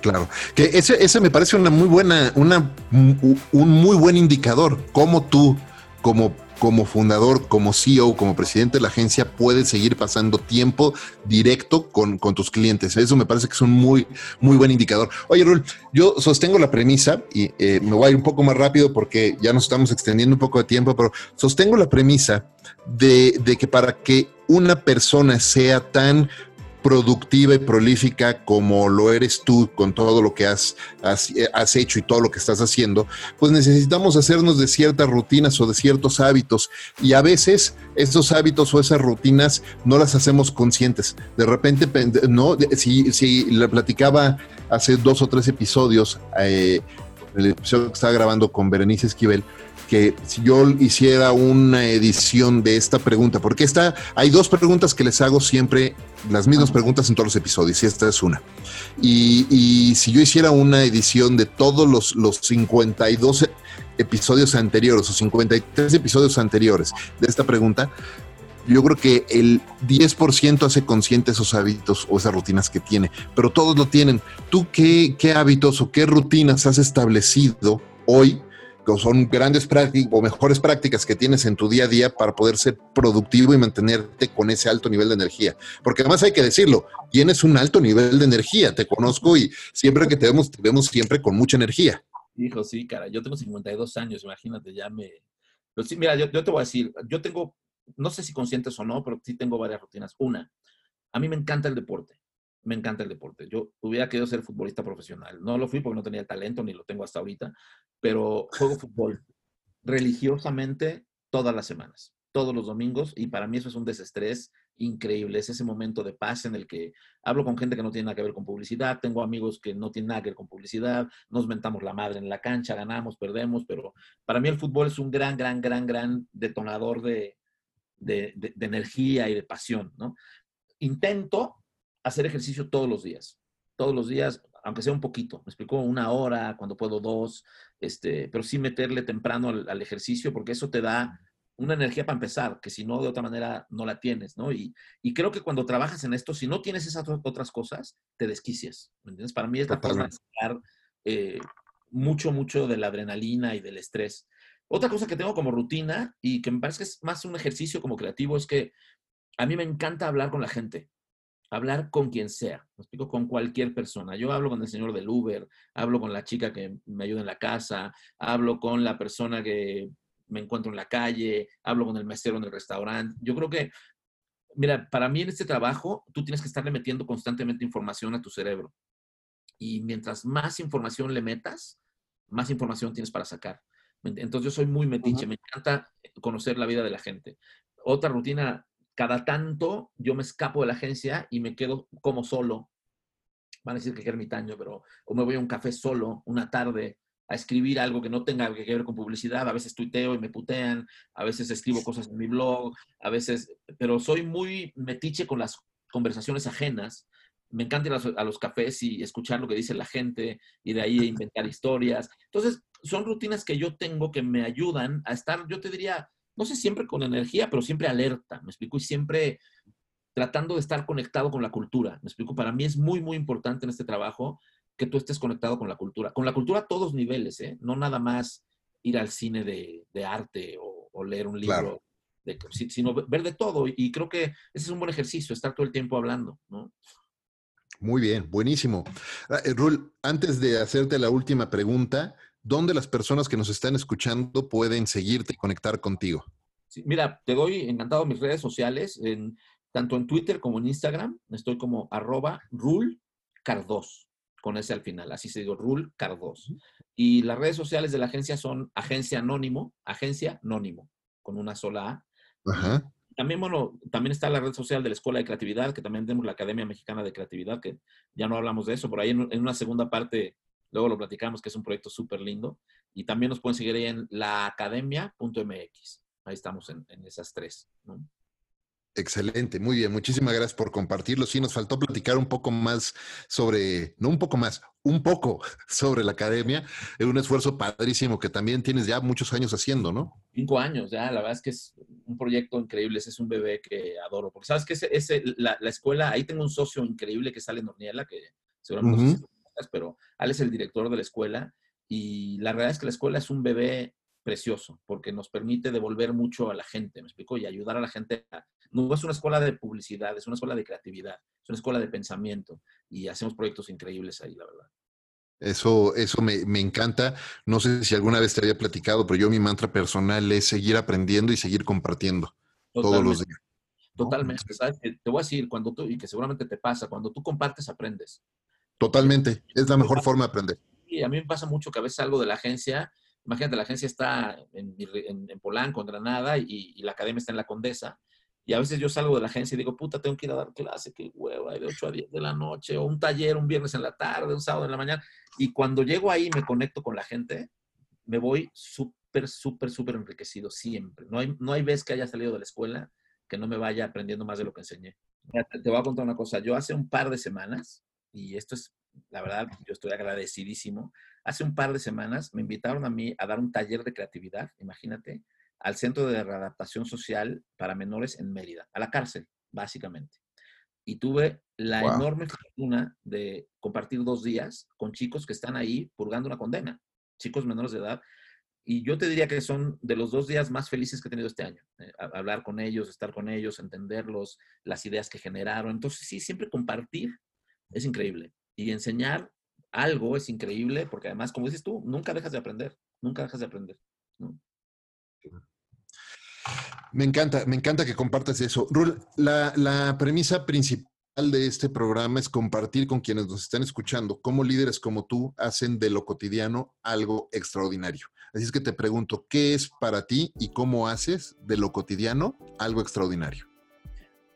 Claro, que ese, ese me parece una muy buena, una, un muy buen indicador. Cómo tú, como como fundador, como CEO, como presidente de la agencia, puedes seguir pasando tiempo directo con, tus clientes. Eso me parece que es un muy, muy buen indicador. Oye, Rul, yo sostengo la premisa y eh, me voy a ir un poco más rápido porque ya nos estamos extendiendo un poco de tiempo, pero sostengo la premisa de, de que para que una persona sea tan productiva y prolífica como lo eres tú con todo lo que has, has, hecho y todo lo que estás haciendo, pues necesitamos hacernos de ciertas rutinas o de ciertos hábitos. Y a veces esos hábitos o esas rutinas no las hacemos conscientes. De repente, no, si, si la platicaba hace dos o tres episodios, eh, el episodio que estaba grabando con Berenice Esquivel, que si yo hiciera una edición de esta pregunta, porque esta, hay dos preguntas que les hago siempre, las mismas preguntas en todos los episodios, y esta es una. Y, si yo hiciera una edición de todos los, los 52 episodios anteriores o 53 episodios anteriores de esta pregunta, yo creo que el 10% hace consciente esos hábitos o esas rutinas que tiene, pero todos lo tienen. ¿Tú qué, qué hábitos o qué rutinas has establecido hoy son grandes prácticas o mejores prácticas que tienes en tu día a día para poder ser productivo y mantenerte con ese alto nivel de energía. Porque además hay que decirlo, tienes un alto nivel de energía, te conozco y siempre que te vemos, te vemos siempre con mucha energía. Hijo, sí, cara, yo tengo 52 años, imagínate, ya me... Pero sí, mira, yo, yo te voy a decir, yo tengo, no sé si conscientes o no, pero sí tengo varias rutinas. Una, a mí me encanta el deporte me encanta el deporte. Yo hubiera querido ser futbolista profesional. No lo fui porque no tenía talento, ni lo tengo hasta ahorita, pero juego fútbol religiosamente todas las semanas, todos los domingos, y para mí eso es un desestrés increíble. Es ese momento de paz en el que hablo con gente que no tiene nada que ver con publicidad, tengo amigos que no tienen nada que ver con publicidad, nos mentamos la madre en la cancha, ganamos, perdemos, pero para mí el fútbol es un gran, gran, gran, gran detonador de, de, de energía y de pasión, ¿no? Intento hacer ejercicio todos los días. Todos los días, aunque sea un poquito. Me explicó una hora, cuando puedo dos, este, pero sí meterle temprano al, ejercicio porque eso te da una energía para empezar, que si no, de otra manera no la tienes, ¿no? Y, y, creo que cuando trabajas en esto, si no tienes esas otras cosas, te desquicias, ¿me entiendes? Para mí es la forma de sacar eh, mucho, mucho de la adrenalina y del estrés. Otra cosa que tengo como rutina y que me parece que es más un ejercicio como creativo es que a mí me encanta hablar con la gente, hablar con quien sea, me explico, con cualquier persona. Yo hablo con el señor del Uber, hablo con la chica que me ayuda en la casa, hablo con la persona que me encuentro en la calle, hablo con el mesero en el restaurante. Yo creo que, mira, para mí en este trabajo tú tienes que estarle metiendo constantemente información a tu cerebro. Y mientras más información le metas, más información tienes para sacar. Entonces yo soy muy metiche, me encanta conocer la vida de la gente. Otra rutina, cada tanto yo me escapo de la agencia y me quedo como solo. Van a decir que es ermitaño, pero o me voy a un café solo una tarde a escribir algo que no tenga que ver con publicidad. A veces tuiteo y me putean, a veces escribo cosas en mi blog, a veces, pero soy muy metiche con las conversaciones ajenas. Me encanta ir a los, cafés y escuchar lo que dice la gente y de ahí inventar historias. Entonces, son rutinas que yo tengo que me ayudan a estar, yo te diría, no sé, siempre con energía, pero siempre alerta, me explico, y siempre tratando de estar conectado con la cultura. Me explico, para mí es muy, muy importante en este trabajo que tú estés conectado con la cultura. Con la cultura a todos niveles, ¿eh? No nada más ir al cine de, arte o, leer un libro, de, sino ver de todo. Y creo que ese es un buen ejercicio, estar todo el tiempo hablando, ¿no? Muy bien, buenísimo. Ah, eh, Rul, antes de hacerte la última pregunta, ¿dónde las personas que nos están escuchando pueden seguirte y conectar contigo? mira, te doy encantado mis redes sociales, en, tanto en Twitter como en Instagram. Estoy como arroba rulcardos con ese al final, así se digo, Rule Cardos. Y las redes sociales de la agencia son Agencia Anónimo, Agencia Anónimo, con una sola A. También, bueno, también está la red social de la Escuela de Creatividad, que también tenemos la Academia Mexicana de Creatividad, que ya no hablamos de eso, por ahí en, una segunda parte, luego lo platicamos, que es un proyecto súper lindo. Y también nos pueden seguir ahí en laacademia.mx. Ahí estamos en, en esas tres. ¿no? Excelente, muy bien. Muchísimas gracias por compartirlo. Sí, nos faltó platicar un poco más sobre, no un poco más, un poco [laughs] sobre la academia. Es un esfuerzo padrísimo que también tienes ya muchos años haciendo, ¿no? Cinco años, ya. La verdad es que es un proyecto increíble. Ese es un bebé que adoro. Porque sabes que ese, la, escuela, ahí tengo un socio increíble que sale en Orniela, que seguramente pero él es el director de la escuela. Y la verdad es que la escuela es un bebé precioso, porque nos permite devolver mucho a la gente, ¿me explico? Y ayudar a la gente. no es una escuela de publicidad, es una escuela de creatividad, es una escuela de pensamiento y hacemos proyectos increíbles ahí, la verdad. Eso, eso me, encanta. No sé si alguna vez te había platicado, pero yo mi mantra personal es seguir aprendiendo y seguir compartiendo todos los días. Totalmente. Te voy a decir, cuando tú, y que seguramente te pasa, cuando tú compartes, aprendes. Totalmente. Es la mejor forma de aprender. Y a mí me pasa mucho que a veces salgo de la agencia Imagínate, la agencia está en, en, Polanco, en Granada, y, la academia está en la Condesa. Y a veces yo salgo de la agencia y digo, puta, tengo que ir a dar clase, qué huevo, de 8 a 10 de la noche, o un taller un viernes en la tarde, un sábado en la mañana. Y cuando llego ahí me conecto con la gente, me voy súper, súper, súper enriquecido siempre. No hay, no hay vez que haya salido de la escuela que no me vaya aprendiendo más de lo que enseñé. Te voy a contar una cosa. Yo hace un par de semanas, y esto es, la verdad, yo estoy agradecidísimo, Hace un par de semanas me invitaron a mí a dar un taller de creatividad, imagínate, al Centro de Readaptación Social para Menores en Mérida, a la cárcel, básicamente. Y tuve la enorme fortuna de compartir dos días con chicos que están ahí purgando una condena, chicos menores de edad. Y yo te diría que son de los dos días más felices que he tenido este año. Eh, hablar con ellos, estar con ellos, entenderlos, las ideas que generaron. Entonces, sí, siempre compartir es increíble. Y enseñar algo es increíble, porque además, como dices tú, nunca dejas de aprender, nunca dejas de aprender. Me encanta, me encanta que compartas eso. Rul, la, premisa principal de este programa es compartir con quienes nos están escuchando cómo líderes como tú hacen de lo cotidiano algo extraordinario. Así es que te pregunto, ¿qué es para ti y cómo haces de lo cotidiano algo extraordinario?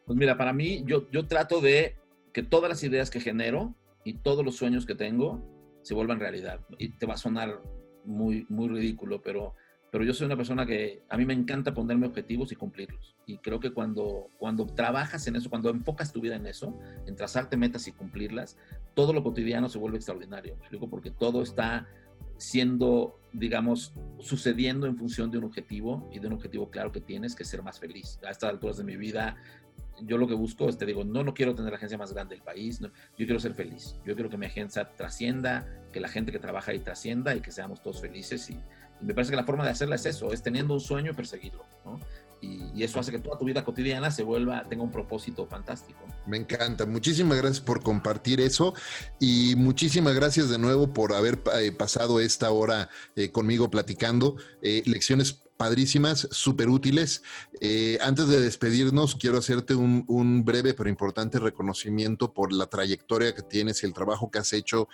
Pues mira, para mí yo, yo trato de que todas las ideas que genero y todos los sueños que tengo se vuelvan realidad. Y te va a sonar muy, muy ridículo, pero, pero yo soy una persona que a mí me encanta ponerme objetivos y cumplirlos. Y creo que cuando, cuando trabajas en eso, cuando enfocas tu vida en eso, en trazarte metas y cumplirlas, todo lo cotidiano se vuelve extraordinario. ¿Me explico? Porque todo está siendo, digamos, sucediendo en función de un objetivo y de un objetivo claro que tienes, que es ser más feliz. A estas alturas de mi vida, yo lo que busco es, te digo, no, no quiero tener la agencia más grande del país, yo quiero ser feliz, yo quiero que mi agencia trascienda, que la gente que trabaja ahí trascienda y que seamos todos felices y, me parece que la forma de hacerla es eso, es teniendo un sueño y perseguirlo, ¿no? y, eso hace que toda tu vida cotidiana se vuelva, tenga un propósito fantástico. Me encanta. Muchísimas gracias por compartir eso y muchísimas gracias de nuevo por haber eh, pasado esta hora eh, conmigo platicando. Eh, lecciones padrísimas, súper útiles. antes de despedirnos, quiero hacerte un, un, breve pero importante reconocimiento por la trayectoria que tienes y el trabajo que has hecho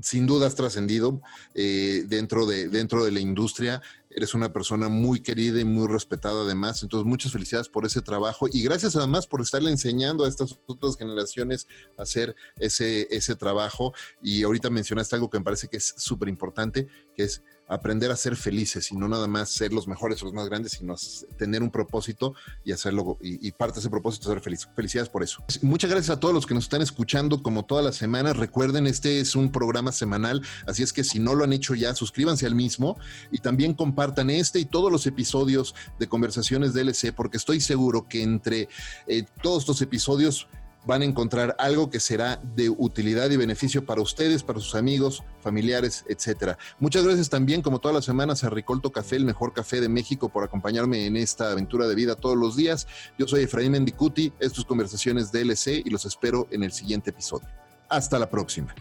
sin duda has trascendido eh, dentro, de, dentro de la industria. Eres una persona muy querida y muy respetada además. Entonces, muchas felicidades por ese trabajo y gracias además por estarle enseñando a estas otras generaciones a hacer ese, ese trabajo. Y ahorita mencionaste algo que me parece que es súper importante, que es aprender a ser felices y no nada más ser los mejores o los más grandes, sino tener un propósito y hacerlo y, parte de ese propósito ser feliz. Felicidades por eso. Muchas gracias a todos los que nos están escuchando como todas las semanas. Recuerden, este es un programa semanal, así es que si no lo han hecho ya, suscríbanse al mismo y también compartan este y todos los episodios de Conversaciones DLC, porque estoy seguro que entre eh, todos estos episodios van a encontrar algo que será de utilidad y beneficio para ustedes, para sus amigos, familiares, etcétera. Muchas gracias también, como todas las semanas, a Ricolto Café, el mejor café de México, por acompañarme en esta aventura de vida todos los días. Yo soy Efraín Mendicuti, estas conversaciones DLC y los espero en el siguiente episodio. Hasta la próxima.